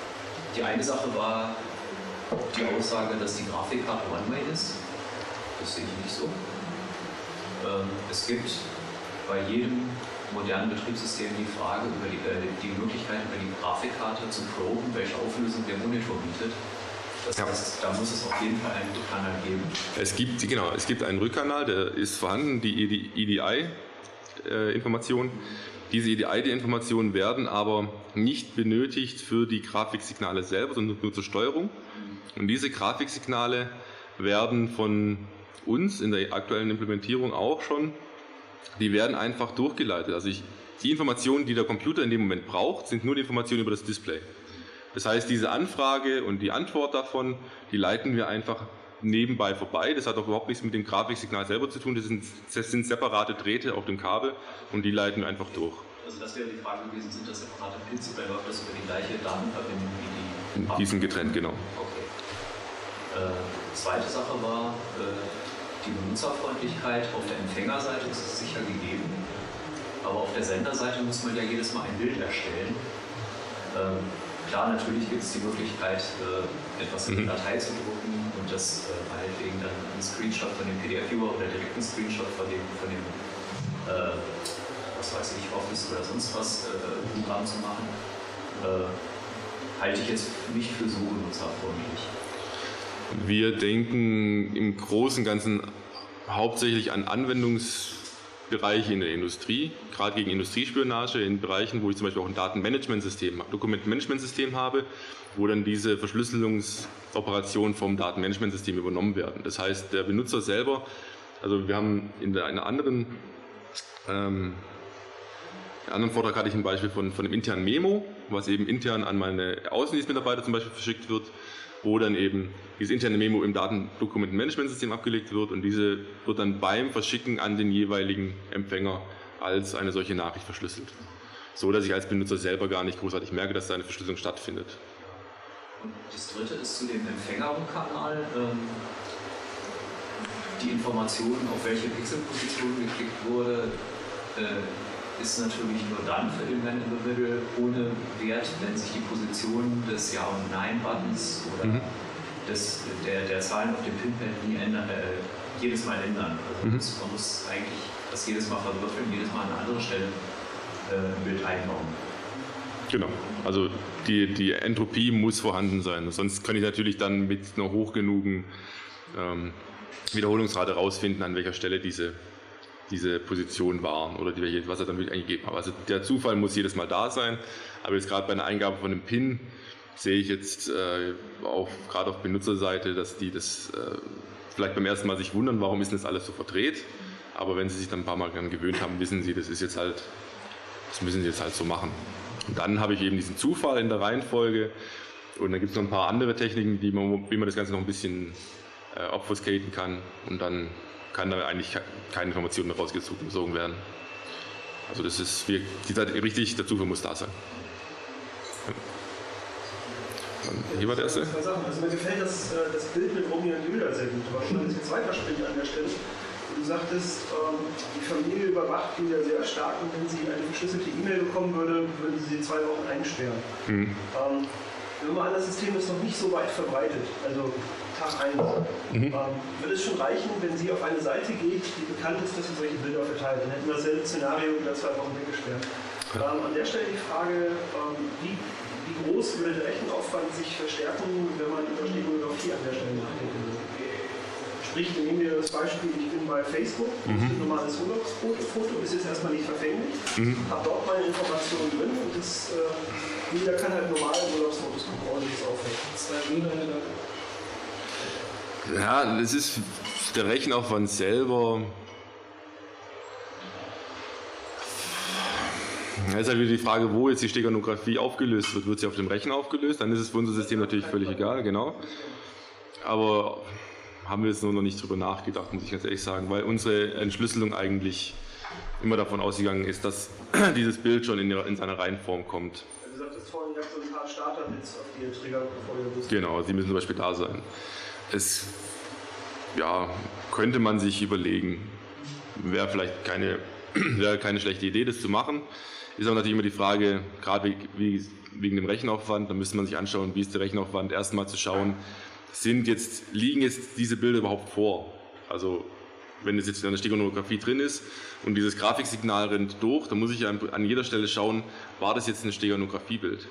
die eine Sache war die Aussage, dass die Grafikkarte One-Way ist. Das sehe ich nicht so. ähm, es gibt bei jedem modernen Betriebssystem die Frage über die, äh, die Möglichkeit, über die Grafikkarte zu proben, welche Auflösung der Monitor bietet. Das ja. heißt, da muss es auf jeden Fall einen Rückkanal geben. Es gibt, genau, es gibt einen Rückkanal, der ist vorhanden, die EDI-Informationen. Äh, Diese EDI-Informationen werden aber nicht benötigt für die Grafiksignale selber, sondern nur zur Steuerung. Und diese Grafiksignale werden von uns in der aktuellen Implementierung auch schon, die werden einfach durchgeleitet. Also ich, die Informationen, die der Computer in dem Moment braucht, sind nur die Informationen über das Display. Das heißt, diese Anfrage und die Antwort davon, die leiten wir einfach nebenbei vorbei. Das hat auch überhaupt nichts mit dem Grafiksignal selber zu tun. Das sind, das sind separate Drähte auf dem Kabel und die leiten wir einfach durch. Also das wäre die Frage gewesen, sind das separate Pins oder läuft das über die gleiche Datenverbindung wie die? Die sind getrennt, genau. Okay. Äh, zweite Sache war, äh, die Benutzerfreundlichkeit auf der Empfängerseite ist sicher gegeben, aber auf der Senderseite muss man ja jedes Mal ein Bild erstellen. Ähm, Klar, natürlich gibt es die Möglichkeit, äh, etwas in die mhm. Datei zu drucken und das äh, meinetwegen dann einen Screenshot von dem PDF-Viewer oder direkt einen Screenshot von dem, von dem äh, was weiß ich, Office oder sonst was äh, Programm zu machen. Äh, halte ich jetzt nicht für so benutzerfreundlich. Wir denken im Großen und Ganzen hauptsächlich an Anwendungs- Bereiche in der Industrie, gerade gegen Industriespionage, in Bereichen, wo ich zum Beispiel auch ein Datenmanagementsystem, Dokumentmanagementsystem habe, wo dann diese Verschlüsselungsoperationen vom Datenmanagementsystem übernommen werden. Das heißt, der Benutzer selber, also wir haben in einer anderen, ähm, in anderen Vortrag hatte ich ein Beispiel von, von einem internen Memo, was eben intern an meine Außendienstmitarbeiter zum Beispiel verschickt wird wo dann eben dieses interne Memo im Datendokumentenmanagementsystem abgelegt wird und diese wird dann beim Verschicken an den jeweiligen Empfänger als eine solche Nachricht verschlüsselt. So dass ich als Benutzer selber gar nicht großartig merke, dass da eine Verschlüsselung stattfindet. Und das dritte ist zu dem Empfängerkanal. Ähm, die Information, auf welche Pixelposition geklickt wurde, äh, ist natürlich nur dann für den Man in the Middle ohne Wert, wenn sich die Position des Ja- und Nein-Buttons oder mhm. des, der, der Zahlen auf dem Pinpad nie ändern, äh, jedes Mal ändern. Also mhm. man muss eigentlich das jedes Mal verwürfeln, jedes Mal an eine andere Stelle äh, im Bild einbauen. Genau, also die, die Entropie muss vorhanden sein. Sonst kann ich natürlich dann mit einer hoch genugen ähm, Wiederholungsrate herausfinden, an welcher Stelle diese diese Position waren oder die, was er dann wirklich eingegeben hat. Also der Zufall muss jedes Mal da sein, aber jetzt gerade bei einer Eingabe von einem PIN sehe ich jetzt äh, auch gerade auf Benutzerseite, dass die das äh, vielleicht beim ersten Mal sich wundern, warum ist denn das alles so verdreht, aber wenn sie sich dann ein paar Mal daran gewöhnt haben, wissen sie, das ist jetzt halt, das müssen sie jetzt halt so machen. Und dann habe ich eben diesen Zufall in der Reihenfolge und dann gibt es noch ein paar andere Techniken, die man, wie man das Ganze noch ein bisschen äh, obfuscaten kann und dann kann da eigentlich keine Informationen mehr rausgezogen werden. Also das ist, wie gesagt, richtig, der Zufall muss da sein. Hier war der erste. Also mir gefällt das, äh, das Bild mit Romeo und Julia sehr gut, aber schon ein bisschen zweifelspielig an der Stelle. Du sagtest, ähm, die Familie überwacht ihn ja sehr stark und wenn sie eine verschlüsselte E-Mail bekommen würde, würden sie sie zwei Wochen einsperren. Mhm. Ähm, Nehmen wir an, das System ist noch nicht so weit verbreitet, also Tag 1. Mhm. Ähm, würde es schon reichen, wenn Sie auf eine Seite geht, die bekannt ist, dass Sie solche Bilder verteilt? Dann hätten wir dasselbe Szenario wieder zwei Wochen weggesperrt. Ähm, an der Stelle die Frage, wie, wie, groß würde der Rechenaufwand sich verstärken, wenn man über Steganografie an der Stelle nachdenken würde? Sprich, wir nehmen wir das Beispiel, ich bin bei Facebook, mhm. ein normales Urlaubsfoto, ist jetzt erstmal nicht verfänglich, mhm. habe dort meine Informationen drin und das äh, jeder kann halt normale Urlaubsfotos gucken, ohne das auffällt. Zwei Bilder Ja, das ist der Rechenaufwand selber. Da ist halt wieder die Frage, wo jetzt die Steganografie aufgelöst wird. Wird sie auf dem Rechner aufgelöst? Dann ist es für unser System natürlich völlig egal, genau. Aber haben wir jetzt nur noch nicht drüber nachgedacht, muss ich ganz ehrlich sagen, weil unsere Entschlüsselung eigentlich immer davon ausgegangen ist, dass dieses Bild schon in, in seiner Reihenform kommt vorhin gesagt, so ein paar Starter-Bits, auf die ihr triggert, bevor ihr wisst. Genau, die müssen zum Beispiel da sein. Es ja, könnte man sich überlegen, wäre vielleicht keine, wäre keine schlechte Idee, das zu machen. Ist aber natürlich immer die Frage, gerade wegen dem Rechenaufwand, da müsste man sich anschauen, wie ist der Rechenaufwand, erstmal zu schauen, sind jetzt, liegen jetzt diese Bilder überhaupt vor? Also wenn es jetzt in der Steganografie drin ist und dieses Grafiksignal rennt durch, dann muss ich an, jeder Stelle schauen, war das jetzt ein Steganografiebild?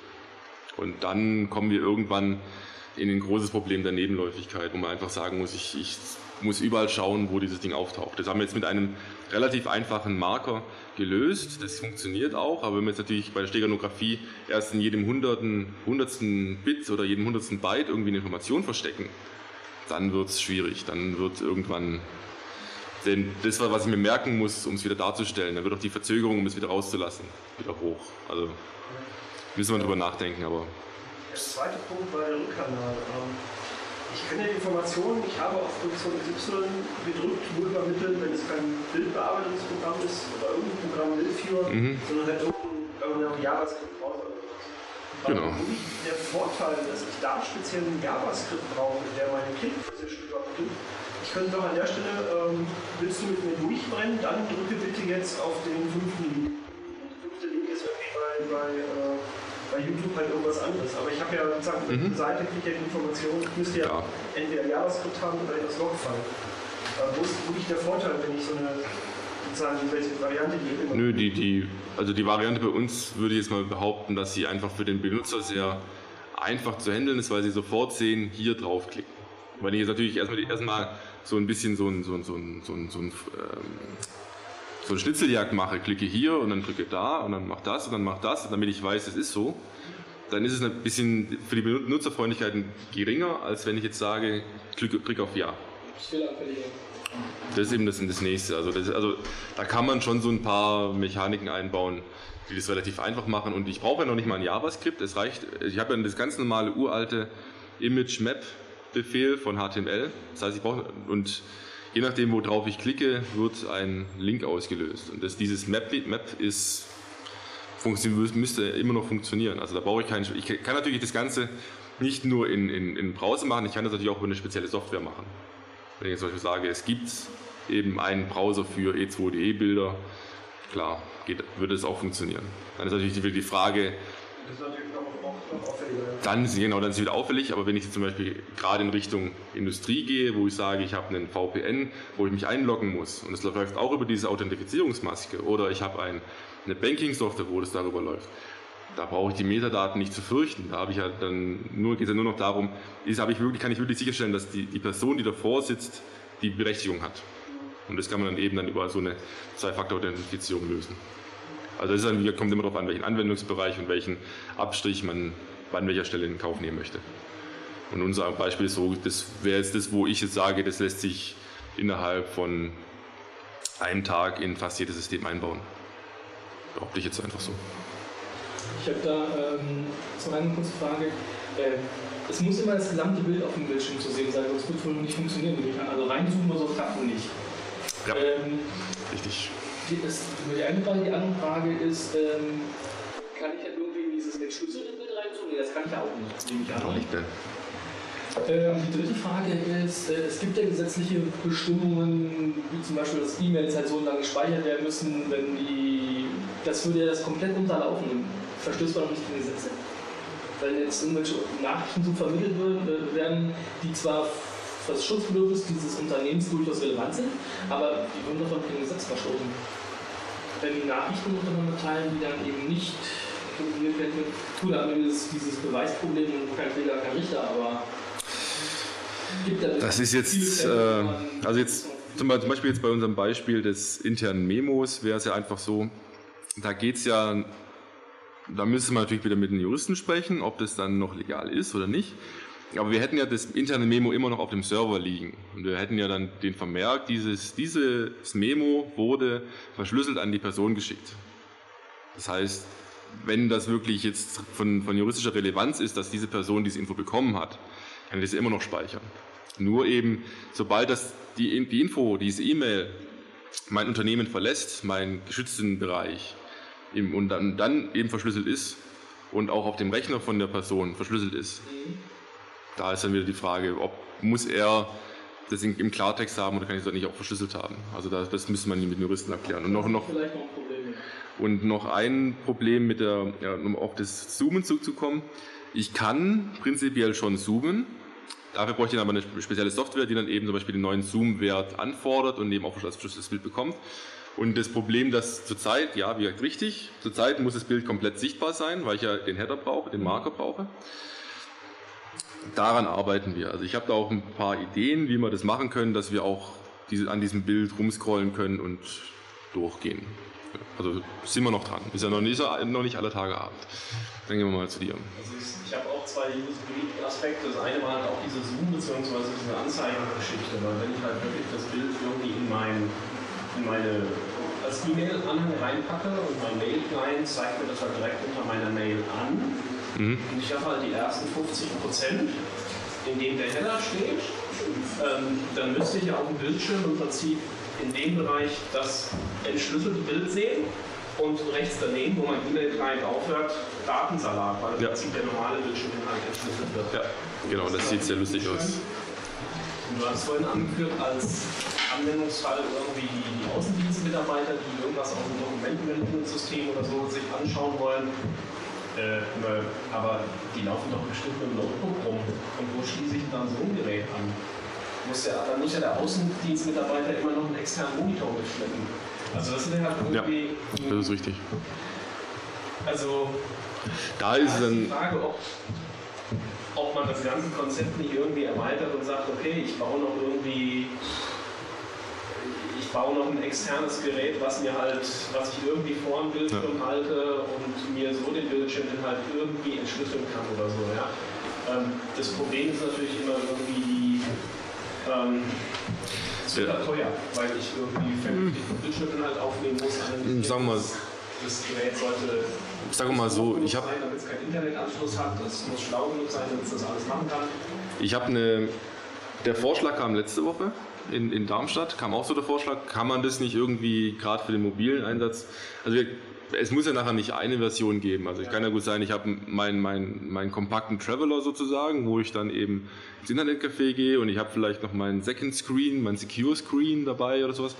Und dann kommen wir irgendwann in ein großes Problem der Nebenläufigkeit, wo man einfach sagen muss, ich, ich muss überall schauen, wo dieses Ding auftaucht. Das haben wir jetzt mit einem relativ einfachen Marker gelöst. Das funktioniert auch, aber wenn wir jetzt natürlich bei der Steganografie erst in jedem hunderten, hundertsten Bit oder jedem hundertsten Byte irgendwie eine Information verstecken, dann wird es schwierig. Dann wird irgendwann denn das was ich mir merken muss, um es wieder darzustellen. Dann wird auch die Verzögerung, um es wieder rauszulassen, wieder hoch. Also müssen wir drüber nachdenken, aber. Der zweite Punkt der Rückkanal. Ich kenne Informationen, ich habe auf Position XY gedrückt, nur übermitteln, wenn es kein Bildbearbeitungsprogramm ist oder irgendein Programm führen, mhm. sondern halt irgendein JavaScript-Browser. Genau. Der Vorteil, dass ich da speziell einen JavaScript brauche, der meine Click-Position übermittelt, ich könnte doch an der Stelle, ähm, willst du mit mir durchbrennen, dann drücke bitte jetzt auf den fünften Link. Der fünfte Link ist irgendwie bei, bei äh, bei YouTube halt irgendwas anderes. Aber ich habe ja sozusagen mhm. Seite, kriege ja die Information, ich müsste ja, ja. entweder JavaScript haben oder das Logfile. Äh, wo ist wirklich der Vorteil, wenn ich so eine sozusagen welche Variante die immer Nö, die, die, also die Variante bei uns würde ich jetzt mal behaupten, dass sie einfach für den Benutzer sehr einfach zu handeln ist, weil sie sofort sehen, hier draufklicken. Weil ich jetzt natürlich erstmal, erstmal so ein bisschen so ein, so ein, so ein, so ein, so ein ähm, so eine Schnitzeljagd mache, klicke hier und dann drücke da und dann mache das und dann mache das, damit ich weiß, es ist so, dann ist es ein bisschen für die Benutzerfreundlichkeit geringer, als wenn ich jetzt sage, klicke, klicke auf Ja. Das ist eben das, das nächste. Also, das, also da kann man schon so ein paar Mechaniken einbauen, die das relativ einfach machen. Und ich brauche ja noch nicht mal ein JavaScript. Es reicht, ich habe ja das ganz normale uralte Image Map Befehl von HTML. Das heißt, ich brauche und Je nachdem, worauf ich klicke, wird ein Link ausgelöst. Und das, dieses Map, Map ist, müsste immer noch funktionieren. Also da brauche ich keinen. Ich kann natürlich das Ganze nicht nur in, in, in Browser machen, ich kann das natürlich auch über eine spezielle Software machen. Wenn ich jetzt zum Beispiel sage, es gibt eben einen Browser für E2DE-Bilder, klar, geht, würde es auch funktionieren. Dann ist natürlich die Frage, das ist natürlich dann, genau, dann ist es wieder auffällig, aber wenn ich zum Beispiel gerade in Richtung Industrie gehe, wo ich sage, ich habe einen VPN, wo ich mich einloggen muss und es läuft auch über diese Authentifizierungsmaske oder ich habe ein, eine Banking-Software, wo das darüber läuft, da brauche ich die Metadaten nicht zu fürchten. Da habe ich ja dann nur, geht es ja nur noch darum, ist, ich wirklich, kann ich wirklich sicherstellen, dass die, die Person, die davor sitzt, die Berechtigung hat. Und das kann man dann eben dann über so eine Zwei-Faktor-Authentifizierung lösen. Also es kommt immer darauf an, welchen Anwendungsbereich und welchen Abstrich man an welcher Stelle in Kauf nehmen möchte. Und unser Beispiel ist so, das wäre jetzt das, wo ich jetzt sage, das lässt sich innerhalb von einem Tag in fast jedes System einbauen. Behaupte ich jetzt einfach so. Ich habe da ähm, so eine kurze Frage. Äh, es muss immer das gesamte Bild auf dem Bildschirm zu sehen sein, sonst wird es wohl nicht funktionieren. Also reinzoomen oder so klappt wohl nicht. Ja, ähm, richtig. Die, ist, die eine Frage, die andere Frage ist, ähm, kann ich halt irgendwie dieses entschlüsselte Bild reinzoomen? Nee, das kann ich ja auch nicht, nehme ich an. Auch nicht, ne? Ähm, die dritte Frage ist, äh, es gibt ja gesetzliche Bestimmungen, wie zum Beispiel, dass E-Mails halt so lange gespeichert werden müssen, wenn die, das würde ja das komplett unterlaufen. Verstößt man nicht die Gesetze? Wenn jetzt irgendwelche Nachrichten so vermittelt äh, werden, die zwar das Schutzbedürfnis dieses Unternehmens durchaus relevant sind, aber die würden doch von dem Gesetz verstoßen. Wenn die Nachrichten untereinander teilen, die dann eben nicht kontrolliert werden gut, dann haben wir dieses, dieses Beweisproblem und kein Kläger, kein Richter, aber gibt da Das ist jetzt, äh, also jetzt zum Beispiel jetzt bei unserem Beispiel des internen Memos wäre es ja einfach so, da geht es ja da müsste man natürlich wieder mit den Juristen sprechen, ob das dann noch legal ist oder nicht. Aber wir hätten ja das interne Memo immer noch auf dem Server liegen. Und wir hätten ja dann den Vermerk, dieses, dieses Memo wurde verschlüsselt an die Person geschickt. Das heißt, wenn das wirklich jetzt von, von juristischer Relevanz ist, dass diese Person diese Info bekommen hat, kann ich das immer noch speichern. Nur eben, sobald das die, die Info, diese E-Mail, mein Unternehmen verlässt, meinen geschützten Bereich, und dann, dann eben verschlüsselt ist und auch auf dem Rechner von der Person verschlüsselt ist, mhm da ist dann wieder die Frage, ob muss er das im Klartext haben oder kann ich das nicht auch verschlüsselt haben. Also das, das müsste man mit den Juristen erklären. Und noch, noch, und noch ein Problem mit der, ja, um auf das Zoomen zuzukommen. Ich kann prinzipiell schon zoomen, Dafür bräuchte ich dann aber eine spezielle Software, die dann eben zum Beispiel den neuen Zoom-Wert anfordert und eben auch das Bild bekommt. Und das Problem, dass zurzeit, ja, wie gesagt, richtig, zurzeit muss das Bild komplett sichtbar sein, weil ich ja den Header brauche, den Marker brauche. Daran arbeiten wir. Also ich habe da auch ein paar Ideen, wie wir das machen können, dass wir auch diese, an diesem Bild rumscrollen können und durchgehen. Also sind wir noch dran. Ist ja noch nicht, noch nicht alle Tage Abend. Dann gehen wir mal zu dir. Also ich habe auch zwei Aspekte. Das eine war halt auch diese Zoom- bzw. diese Anzeigengeschichte, weil wenn ich halt wirklich das Bild irgendwie in, mein, in meine als E-Mail-Anhang reinpacke und mein Mail-Client zeigt mir das halt direkt unter meiner Mail an. Mhm. Und ich habe halt die ersten 50 Prozent, in denen der Header steht. Ähm, dann müsste ich ja auf dem Bildschirm im Prinzip in dem Bereich das entschlüsselte Bild sehen und rechts daneben, wo mein E-Mail-Client aufhört, Datensalat, weil im ja. Prinzip der normale Bildschirminhalt entschlüsselt wird. Ja, genau, das, das sieht sehr lustig aus. Und du hast vorhin angeführt, als Anwendungsfall irgendwie die Außendienstmitarbeiter, die irgendwas aus dem Dokumentenmanagementsystem oder so sich anschauen wollen. Äh, aber die laufen doch bestimmt mit dem Notebook rum. Und wo schließe ich dann so ein Gerät an? muss ja, dann muss ja der Außendienstmitarbeiter immer noch einen externen Monitor mitschleppen. Also das ist halt irgendwie. Ja, das ist richtig. Also da ist da dann die Frage, ob, ob man das ganze Konzept nicht irgendwie erweitert und sagt, okay, ich baue noch irgendwie ich baue noch ein externes Gerät, was mir halt, was ich irgendwie vor dem Bildschirm ja. halte und mir so den Bildschirminhalt irgendwie entschlüsseln kann oder so. Ja. Ähm, das Problem ist natürlich immer irgendwie die ähm, super ja. teuer, weil ich irgendwie vernünftig hm. Bildschirminhalt aufnehmen muss. Hm, sagen wir mal, das Gerät sollte Sag mal so, ich habe damit es keinen Internetanschluss hat, das muss schlau genug sein, damit es das alles machen kann. Ich habe eine, der Vorschlag kam letzte Woche in, in Darmstadt, kam auch so der Vorschlag, kann man das nicht irgendwie gerade für den mobilen Einsatz, also wir, es muss ja nachher nicht eine Version geben. Also ich ja. kann ja gut sein, ich habe meinen mein, mein kompakten Traveler sozusagen, wo ich dann eben ins Internetcafé gehe und ich habe vielleicht noch meinen Second Screen, meinen Secure Screen dabei oder sowas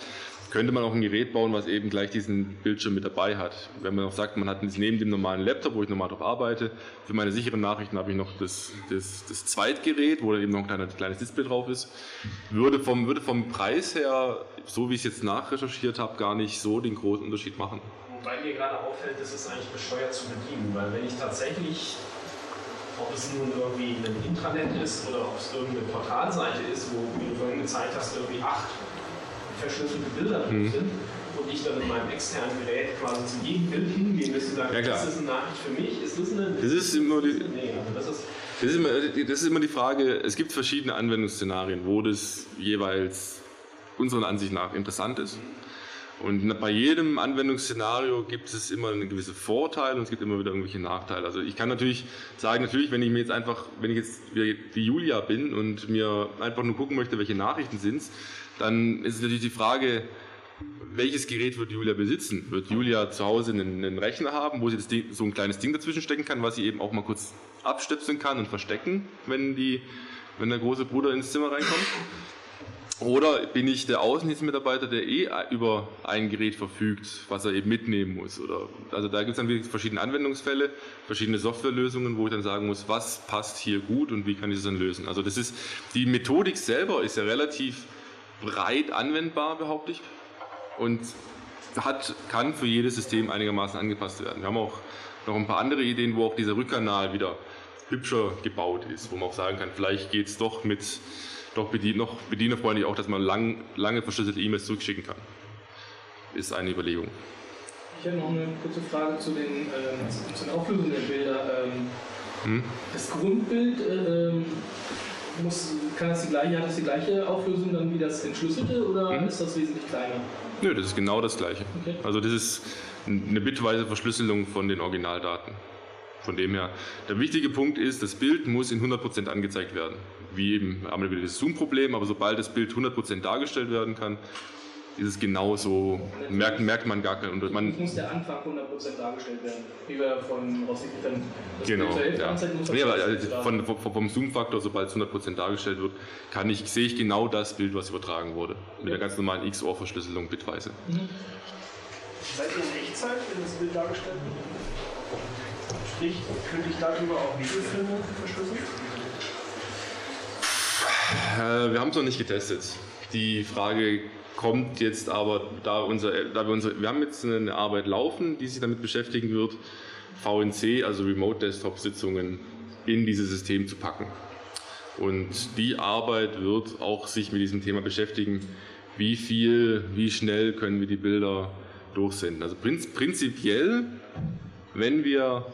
könnte man auch ein Gerät bauen, was eben gleich diesen Bildschirm mit dabei hat. Wenn man auch sagt, man hat neben dem normalen Laptop, wo ich normal drauf arbeite, für meine sicheren Nachrichten habe ich noch das, das, das Zweitgerät, wo da eben noch ein kleines, kleines Display drauf ist. Würde vom, würde vom Preis her, so wie ich es jetzt nachrecherchiert habe, gar nicht so den großen Unterschied machen. Wobei mir gerade auffällt, ist es eigentlich bescheuert zu bedienen, weil wenn ich tatsächlich ob es nun irgendwie ein Intranet ist oder ob es irgendeine Portalseite ist, wo, du vorhin gezeigt hast, irgendwie acht verschlüsselte Bilder drin mhm. sind und ich dann in meinem externen Gerät quasi zu jedem Bild hingehen müsste und sagen, ja, das ist eine Nachricht für mich, ist das eine... Das ist immer die... Nee, also das ist, das ist, immer, das ist immer die Frage, es gibt verschiedene Anwendungsszenarien, wo das jeweils unserer Ansicht nach interessant ist. Und bei jedem Anwendungsszenario gibt es immer eine gewisse Vorteile und es gibt immer wieder irgendwelche Nachteile. Also ich kann natürlich sagen, natürlich, wenn ich mir jetzt einfach, wenn ich jetzt wie Julia bin und mir einfach nur gucken möchte, welche Nachrichten sind dann ist natürlich die Frage, welches Gerät wird Julia besitzen? Wird Julia zu Hause einen, einen Rechner haben, wo sie Ding, so ein kleines Ding dazwischen stecken kann, was sie eben auch mal kurz abstöpseln kann und verstecken, wenn, die, wenn der große Bruder ins Zimmer reinkommt? Oder bin ich der Außendienstmitarbeiter, der eh über ein Gerät verfügt, was er eben mitnehmen muss? Oder, also da gibt es dann verschiedene Anwendungsfälle, verschiedene Softwarelösungen, wo ich dann sagen muss, was passt hier gut und wie kann ich es dann lösen? Also das ist, die Methodik selber ist ja relativ breit anwendbar, behaupte ich. Und hat, kann für jedes System einigermaßen angepasst werden. Wir haben auch noch ein paar andere Ideen, wo auch dieser Rückkanal wieder hübscher gebaut ist, wo man auch sagen kann, vielleicht geht es doch mit doch bedien, noch bedienerfreundlich auch, dass man lang, lange verschlüsselte E-Mails zurückschicken kann. Ist eine Überlegung. Ich habe noch eine kurze Frage zu den, äh, zu den Auflösungen der Bilder. Ähm, hm? Das Grundbild äh, ähm, muss, kann das die gleiche, hat das die gleiche Auflösung dann wie das entschlüsselte oder mhm. ist das wesentlich kleiner? Nö, das ist genau das gleiche. Okay. Also das ist eine bitweise Verschlüsselung von den Originaldaten. Von dem her, der wichtige Punkt ist, das Bild muss in 100% angezeigt werden. Wie eben, haben wir wieder das Zoom-Problem, aber sobald das Bild 100% dargestellt werden kann, ist es genauso, merkt, merkt man gar keinen Unterschied. Man muss der Anfang 100% dargestellt werden, wie wir von Rossi kennen. Genau, ja. Nee, aber also von, vom, vom Zoom-Faktor, sobald es 100% dargestellt wird, kann ich, sehe ich genau das Bild, was übertragen wurde. Mit der ganz normalen XOR-Verschlüsselung bitweise. Mhm. Seid ihr in Echtzeit, wenn das Bild dargestellt wird? Sprich, könnte ich darüber auch Videofilme verschlüsseln? Äh, wir haben es noch nicht getestet. Die Frage kommt jetzt aber, da, unser, da wir unsere, wir haben jetzt eine Arbeit laufen, die sich damit beschäftigen wird, VNC, also Remote Desktop Sitzungen, in dieses System zu packen. Und die Arbeit wird auch sich mit diesem Thema beschäftigen, wie viel, wie schnell können wir die Bilder durchsenden. Also prinzipiell, wenn wir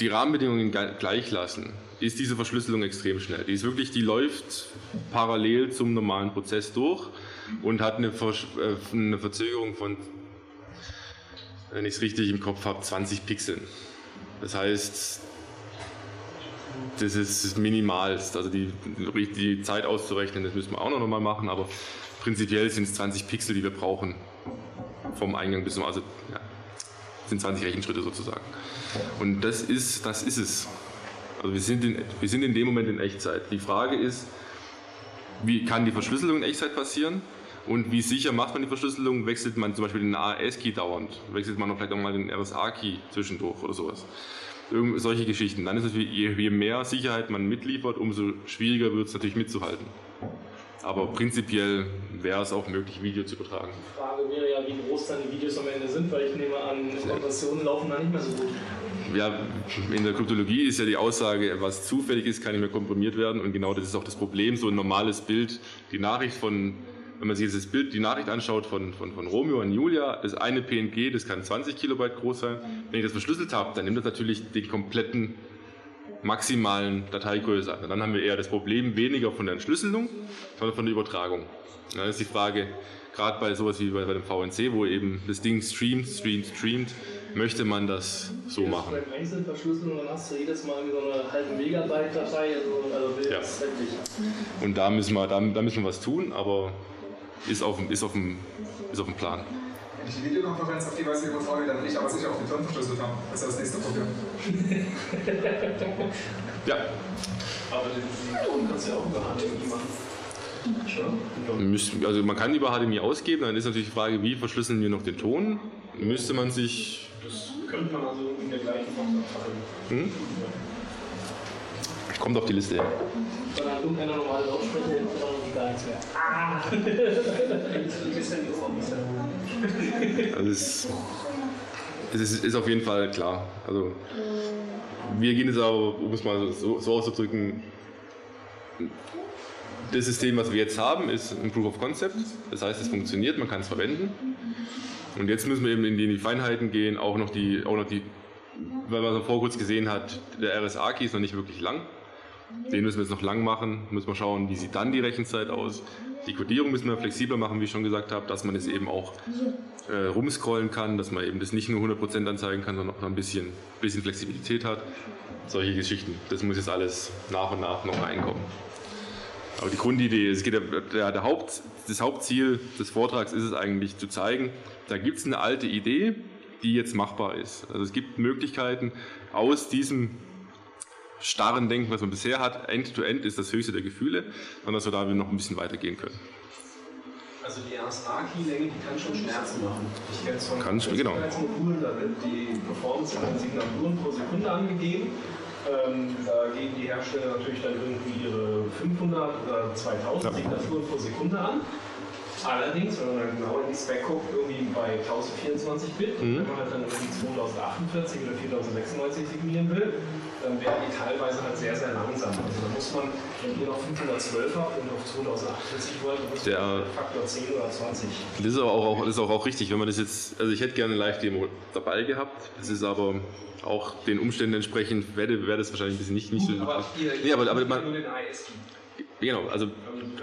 die Rahmenbedingungen gleich lassen, ist diese Verschlüsselung extrem schnell. Die ist wirklich, die läuft parallel zum normalen Prozess durch und hat eine, Ver äh, eine Verzögerung von, wenn ich es richtig im Kopf habe, 20 Pixeln. Das heißt, das ist minimal. Also die, die Zeit auszurechnen, das müssen wir auch noch mal machen, aber prinzipiell sind es 20 Pixel, die wir brauchen vom Eingang bis zum, also ja, sind 20 Rechenschritte sozusagen. Und das ist, das ist es. Also wir sind, in, wir sind in dem Moment in Echtzeit. Die Frage ist, wie kann die Verschlüsselung in Echtzeit passieren? Und wie sicher macht man die Verschlüsselung? Wechselt man zum Beispiel den AES-Key dauernd? Wechselt man vielleicht auch mal den RSA-Key zwischendurch oder sowas? Irgend, solche Geschichten. Dann ist es, je, je mehr Sicherheit man mitliefert, umso schwieriger wird es natürlich mitzuhalten. Aber prinzipiell wäre es auch möglich, Video zu übertragen. Die Frage wäre ja, wie groß dann die Videos am Ende sind, weil ich nehme an, Konversionen laufen da nicht mehr so gut. Ja, in der Kryptologie ist ja die Aussage, was zufällig ist, kann nicht mehr komprimiert werden. Und genau das ist auch das Problem. So ein normales Bild, die Nachricht von, wenn man sich dieses Bild, die Nachricht anschaut von, von, von Romeo und Julia, das eine PNG, das kann 20 Kilobyte groß sein. Wenn ich das verschlüsselt habe, dann nimmt das natürlich den kompletten maximalen Dateigröße an. Und dann haben wir eher das Problem weniger von der Entschlüsselung, sondern von der Übertragung. Dann ist die Frage, gerade bei sowas wie bei, bei dem VNC, wo eben das Ding streamt, streamt, streamt, möchte man das so machen. Bei Einzelverschlüsselung, dann hast du jedes Mal so eine halbe Megabyte-Datei, also, also ja. Und da müssen, wir, da, da müssen wir was tun, aber ist auf, ist auf, dem, ist auf dem Plan. Wenn ich die Videokonferenz auf die weiße übertrage, dann will ich aber sicher auch den Ton verschlüsselt haben. Das ist das nächste Problem. ja. Aber den Ton kannst du ja auch über HDMI machen. Also man kann über HDMI ausgeben, dann ist natürlich die Frage, wie verschlüsseln wir noch den Ton? Müsste man sich... Das könnte man also in der gleichen Box hm? Kommt auf die Liste. Ja. Wenn dann irgendeiner normale Lautsprecher hätte, dann gar nichts mehr. Ah! also es, es ist, ist, auf jeden Fall klar. Also wir gehen jetzt aber, um es mal so, so auszudrücken, das System, was wir jetzt haben, ist ein Proof of Concept. Das heißt, es funktioniert, man kann es verwenden. Und jetzt müssen wir eben in die Feinheiten gehen, auch noch die, auch noch die weil man so vor kurz gesehen hat, der RSA-Key ist noch nicht wirklich lang. Den müssen wir jetzt noch lang machen, müssen wir schauen, wie sieht dann die Rechenzeit aus. Die Codierung müssen wir flexibler machen, wie ich schon gesagt habe, dass man es eben auch äh, rumscrollen kann, dass man eben das nicht nur 100% anzeigen kann, sondern auch ein bisschen, bisschen Flexibilität hat. Solche Geschichten. Das muss jetzt alles nach und nach noch reinkommen. Aber die Grundidee, es geht der, der Haupt, das Hauptziel des Vortrags ist es eigentlich zu zeigen, da gibt es eine alte Idee, die jetzt machbar ist. Also es gibt Möglichkeiten aus diesem starren Denken, was man bisher hat, End-to-End -End ist das höchste der Gefühle, sondern dass wir da noch ein bisschen weitergehen können. Also die RSA-Key-Länge, die kann schon Schmerzen machen. Ich kenne es von kann, genau. Da wird die Performance in Signaturen pro Sekunde angegeben ähm, da geben die Hersteller natürlich dann irgendwie ihre 500 oder 2000 ja. Signaturen pro Sekunde an. Allerdings, wenn man dann genau in die Spec guckt, irgendwie bei 1024 Bit, mhm. wenn man halt dann irgendwie 2048 oder 4096 signieren will, dann werden die teilweise halt sehr, sehr langsam. Also da muss man, wenn ihr noch 512 habt und auf 2048 wollt, dann muss man Faktor 10 oder 20. Das ist aber auch, das ist auch, auch richtig, wenn man das jetzt, also ich hätte gerne eine Live-Demo dabei gehabt, das ist aber auch den Umständen entsprechend wäre, wäre das wahrscheinlich ein bisschen nicht, nicht so. Aber, ihr, nee, aber, aber man, nur den AS Genau, also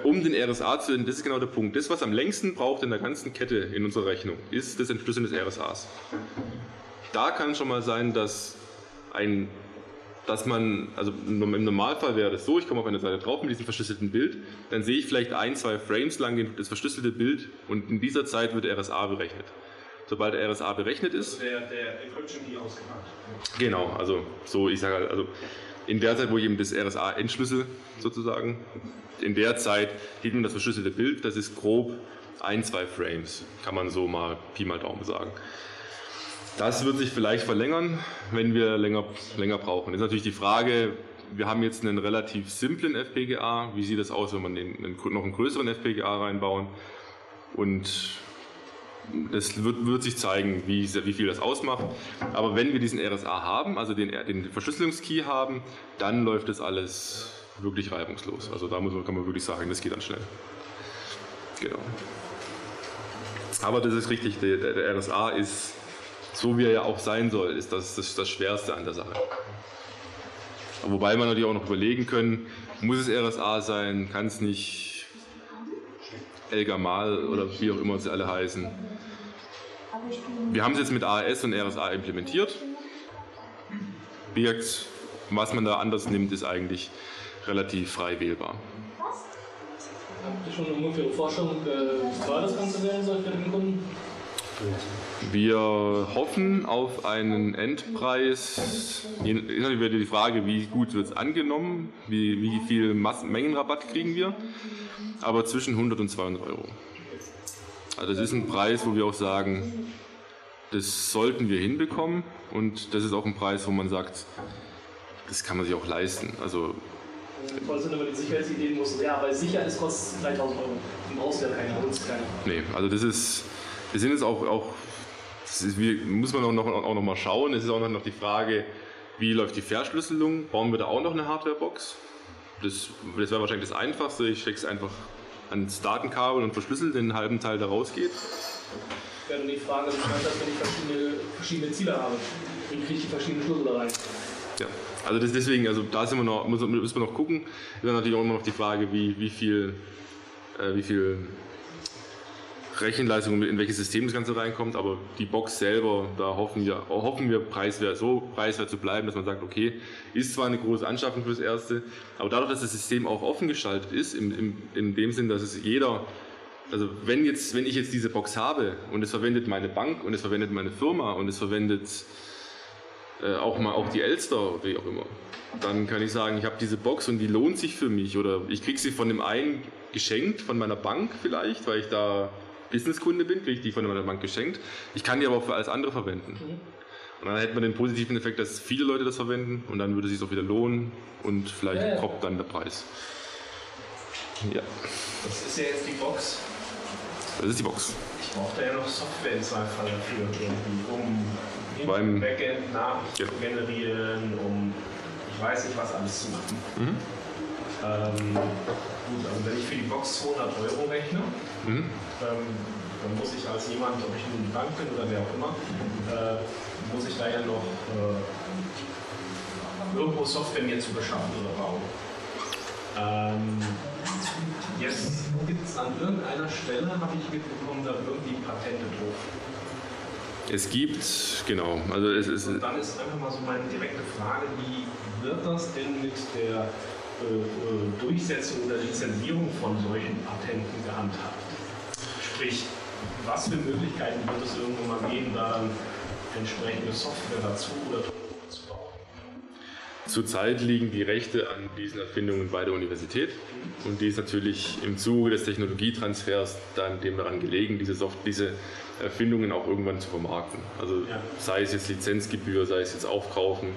um den RSA zu das ist genau der Punkt. Das, was am längsten braucht in der ganzen Kette in unserer Rechnung, ist das Entschlüsseln des RSAs. Da kann es schon mal sein, dass ein dass man, also im Normalfall wäre das so, ich komme auf eine Seite drauf mit diesem verschlüsselten Bild, dann sehe ich vielleicht ein, zwei Frames lang das verschlüsselte Bild und in dieser Zeit wird RSA berechnet sobald der RSA berechnet ist. Also der, der Encryption Key ausgemacht. Genau, also so, ich sage halt, also in der Zeit, wo ich eben das RSA entschlüssel, sozusagen, in der Zeit geht mir das verschlüsselte Bild, das ist grob ein, zwei Frames, kann man so mal Pi mal Daumen sagen. Das wird sich vielleicht verlängern, wenn wir länger, länger brauchen. Das ist natürlich die Frage, wir haben jetzt einen relativ simplen FPGA. Wie sieht das aus, wenn man den, noch einen größeren FPGA reinbauen? Und das wird, wird sich zeigen, wie, wie, viel das ausmacht. Aber wenn wir diesen RSA haben, also den, den Verschlüsselungskey haben, dann läuft das alles wirklich reibungslos. Also da muss man, kann man wirklich sagen, das geht dann schnell. Genau. Aber das ist richtig, der, der RSA ist, so wie er ja auch sein soll, ist das, das, das Schwerste an der Sache. Wobei man natürlich auch noch überlegen können, muss es RSA sein, kann es nicht Elgamal oder wie auch immer sie alle heißen. Wir haben es jetzt mit AES und RSA implementiert. Wie was man da anders nimmt, ist eigentlich relativ frei wählbar. Habt ihr schon ungefähr eine Forschung, wie teuer das Ganze werden soll für den Kunden? Wir hoffen auf einen Endpreis. Natürlich wieder die Frage, wie gut wird es angenommen, wie, wie viel Massen Mengenrabatt kriegen wir, aber zwischen 100 und 200 Euro. Also das ist ein Preis, wo wir auch sagen, das sollten wir hinbekommen und das ist auch ein Preis, wo man sagt, das kann man sich auch leisten. Also Voll sind aber die Sicherheitsideen muss, ja, weil sicher ist, kostet 3000 Euro. Im brauchst ja keiner, nutzt keiner. Nee, also das ist, wir sind jetzt auch, auch ist, wie, muss man auch noch, auch noch mal schauen. Es ist auch noch die Frage, wie läuft die Verschlüsselung? Bauen wir da auch noch eine Hardwarebox? Das, das wäre wahrscheinlich das Einfachste. Ich stecke es einfach ans Datenkabel und verschlüssel den halben Teil, der rausgeht. Wäre die Frage, wie man das, wenn ich verschiedene, verschiedene Ziele habe. Wie kriege ich die verschiedenen Schlüssel da rein? Ja, also das deswegen, also da sind wir noch, müssen wir noch gucken. Dann natürlich auch immer noch die Frage, wie, wie viel, äh, wie viel Rechenleistung, in welches System das Ganze reinkommt, aber die Box selber, da hoffen wir, hoffen wir preiswert, so preiswert zu bleiben, dass man sagt, okay, ist zwar eine große Anschaffung fürs Erste, aber dadurch, dass das System auch offen gestaltet ist, in, in, in dem Sinn, dass es jeder, also wenn, jetzt, wenn ich jetzt diese Box habe und es verwendet meine Bank und es verwendet meine Firma und es verwendet äh, auch mal auch die Elster, wie auch immer, dann kann ich sagen, ich habe diese Box und die lohnt sich für mich oder ich kriege sie von dem einen geschenkt, von meiner Bank vielleicht, weil ich da Businesskunde bin, kriege ich die von meiner Bank geschenkt. Ich kann die aber auch für alles andere verwenden. Mhm. Und dann hätte man den positiven Effekt, dass viele Leute das verwenden und dann würde es sich auch wieder lohnen und vielleicht ja, ja. dann der Preis. Ja. Das ist ja jetzt die Box. Das ist die Box. Ich brauche da ja noch Software im Zweifel dafür, um im Backend Nachrichten ja. zu generieren, um ich weiß nicht was alles zu machen. Mhm. Ähm, gut, also wenn ich für die Box 200 Euro rechne, mhm. ähm, dann muss ich als jemand, ob ich nun die Bank bin oder wer auch immer, äh, muss ich da ja noch äh, irgendwo Software mir zu beschaffen oder bauen. Ähm, jetzt gibt es an irgendeiner Stelle, habe ich mitbekommen, da irgendwie Patente drauf. Es gibt, genau. Also es ist, Und dann ist einfach mal so meine direkte Frage, wie wird das denn mit der äh, Durchsetzung oder Lizenzierung von solchen Patenten gehandhabt? Sprich, was für Möglichkeiten wird es irgendwann mal geben, da entsprechende Software dazu oder zu bauen? Zurzeit liegen die Rechte an diesen Erfindungen bei der Universität und die ist natürlich im Zuge des Technologietransfers dann dem daran gelegen, diese, Soft diese Erfindungen auch irgendwann zu vermarkten. Also sei es jetzt Lizenzgebühr, sei es jetzt Aufkaufen.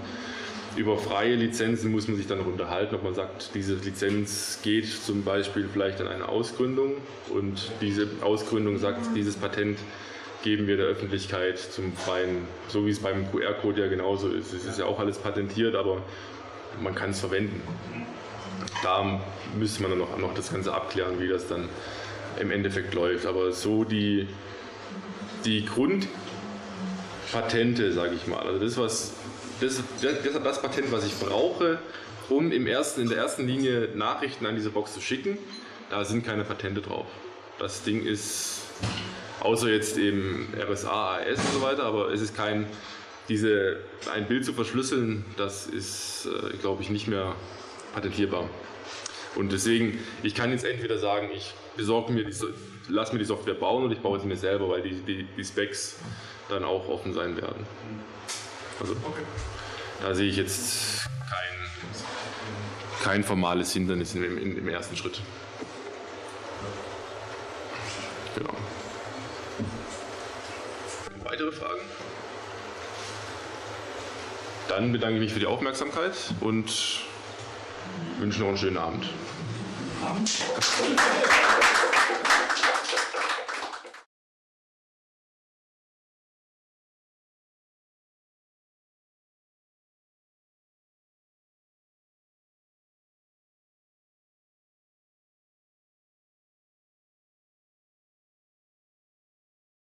Über freie Lizenzen muss man sich dann noch unterhalten, ob man sagt, diese Lizenz geht zum Beispiel vielleicht an eine Ausgründung und diese Ausgründung sagt, dieses Patent geben wir der Öffentlichkeit zum freien, so wie es beim QR-Code ja genauso ist. Es ist ja auch alles patentiert, aber man kann es verwenden. Da müsste man dann noch, noch das Ganze abklären, wie das dann im Endeffekt läuft. Aber so die, die Grundpatente, sage ich mal, also das, was das, das, das Patent, was ich brauche, um im ersten, in der ersten Linie Nachrichten an diese Box zu schicken. Da sind keine Patente drauf. Das Ding ist, außer jetzt eben RSA, AS und so weiter, aber es ist kein, diese, ein Bild zu verschlüsseln, das ist, äh, glaube ich, nicht mehr patentierbar. Und deswegen, ich kann jetzt entweder sagen, ich besorge mir die, lass mir die Software bauen und ich baue sie mir selber, weil die, die, die Specs dann auch offen sein werden. Also okay. da sehe ich jetzt kein, kein formales Hindernis im, im, im ersten Schritt. Genau. Weitere Fragen? Dann bedanke ich mich für die Aufmerksamkeit und wünsche noch einen schönen Abend. Abend.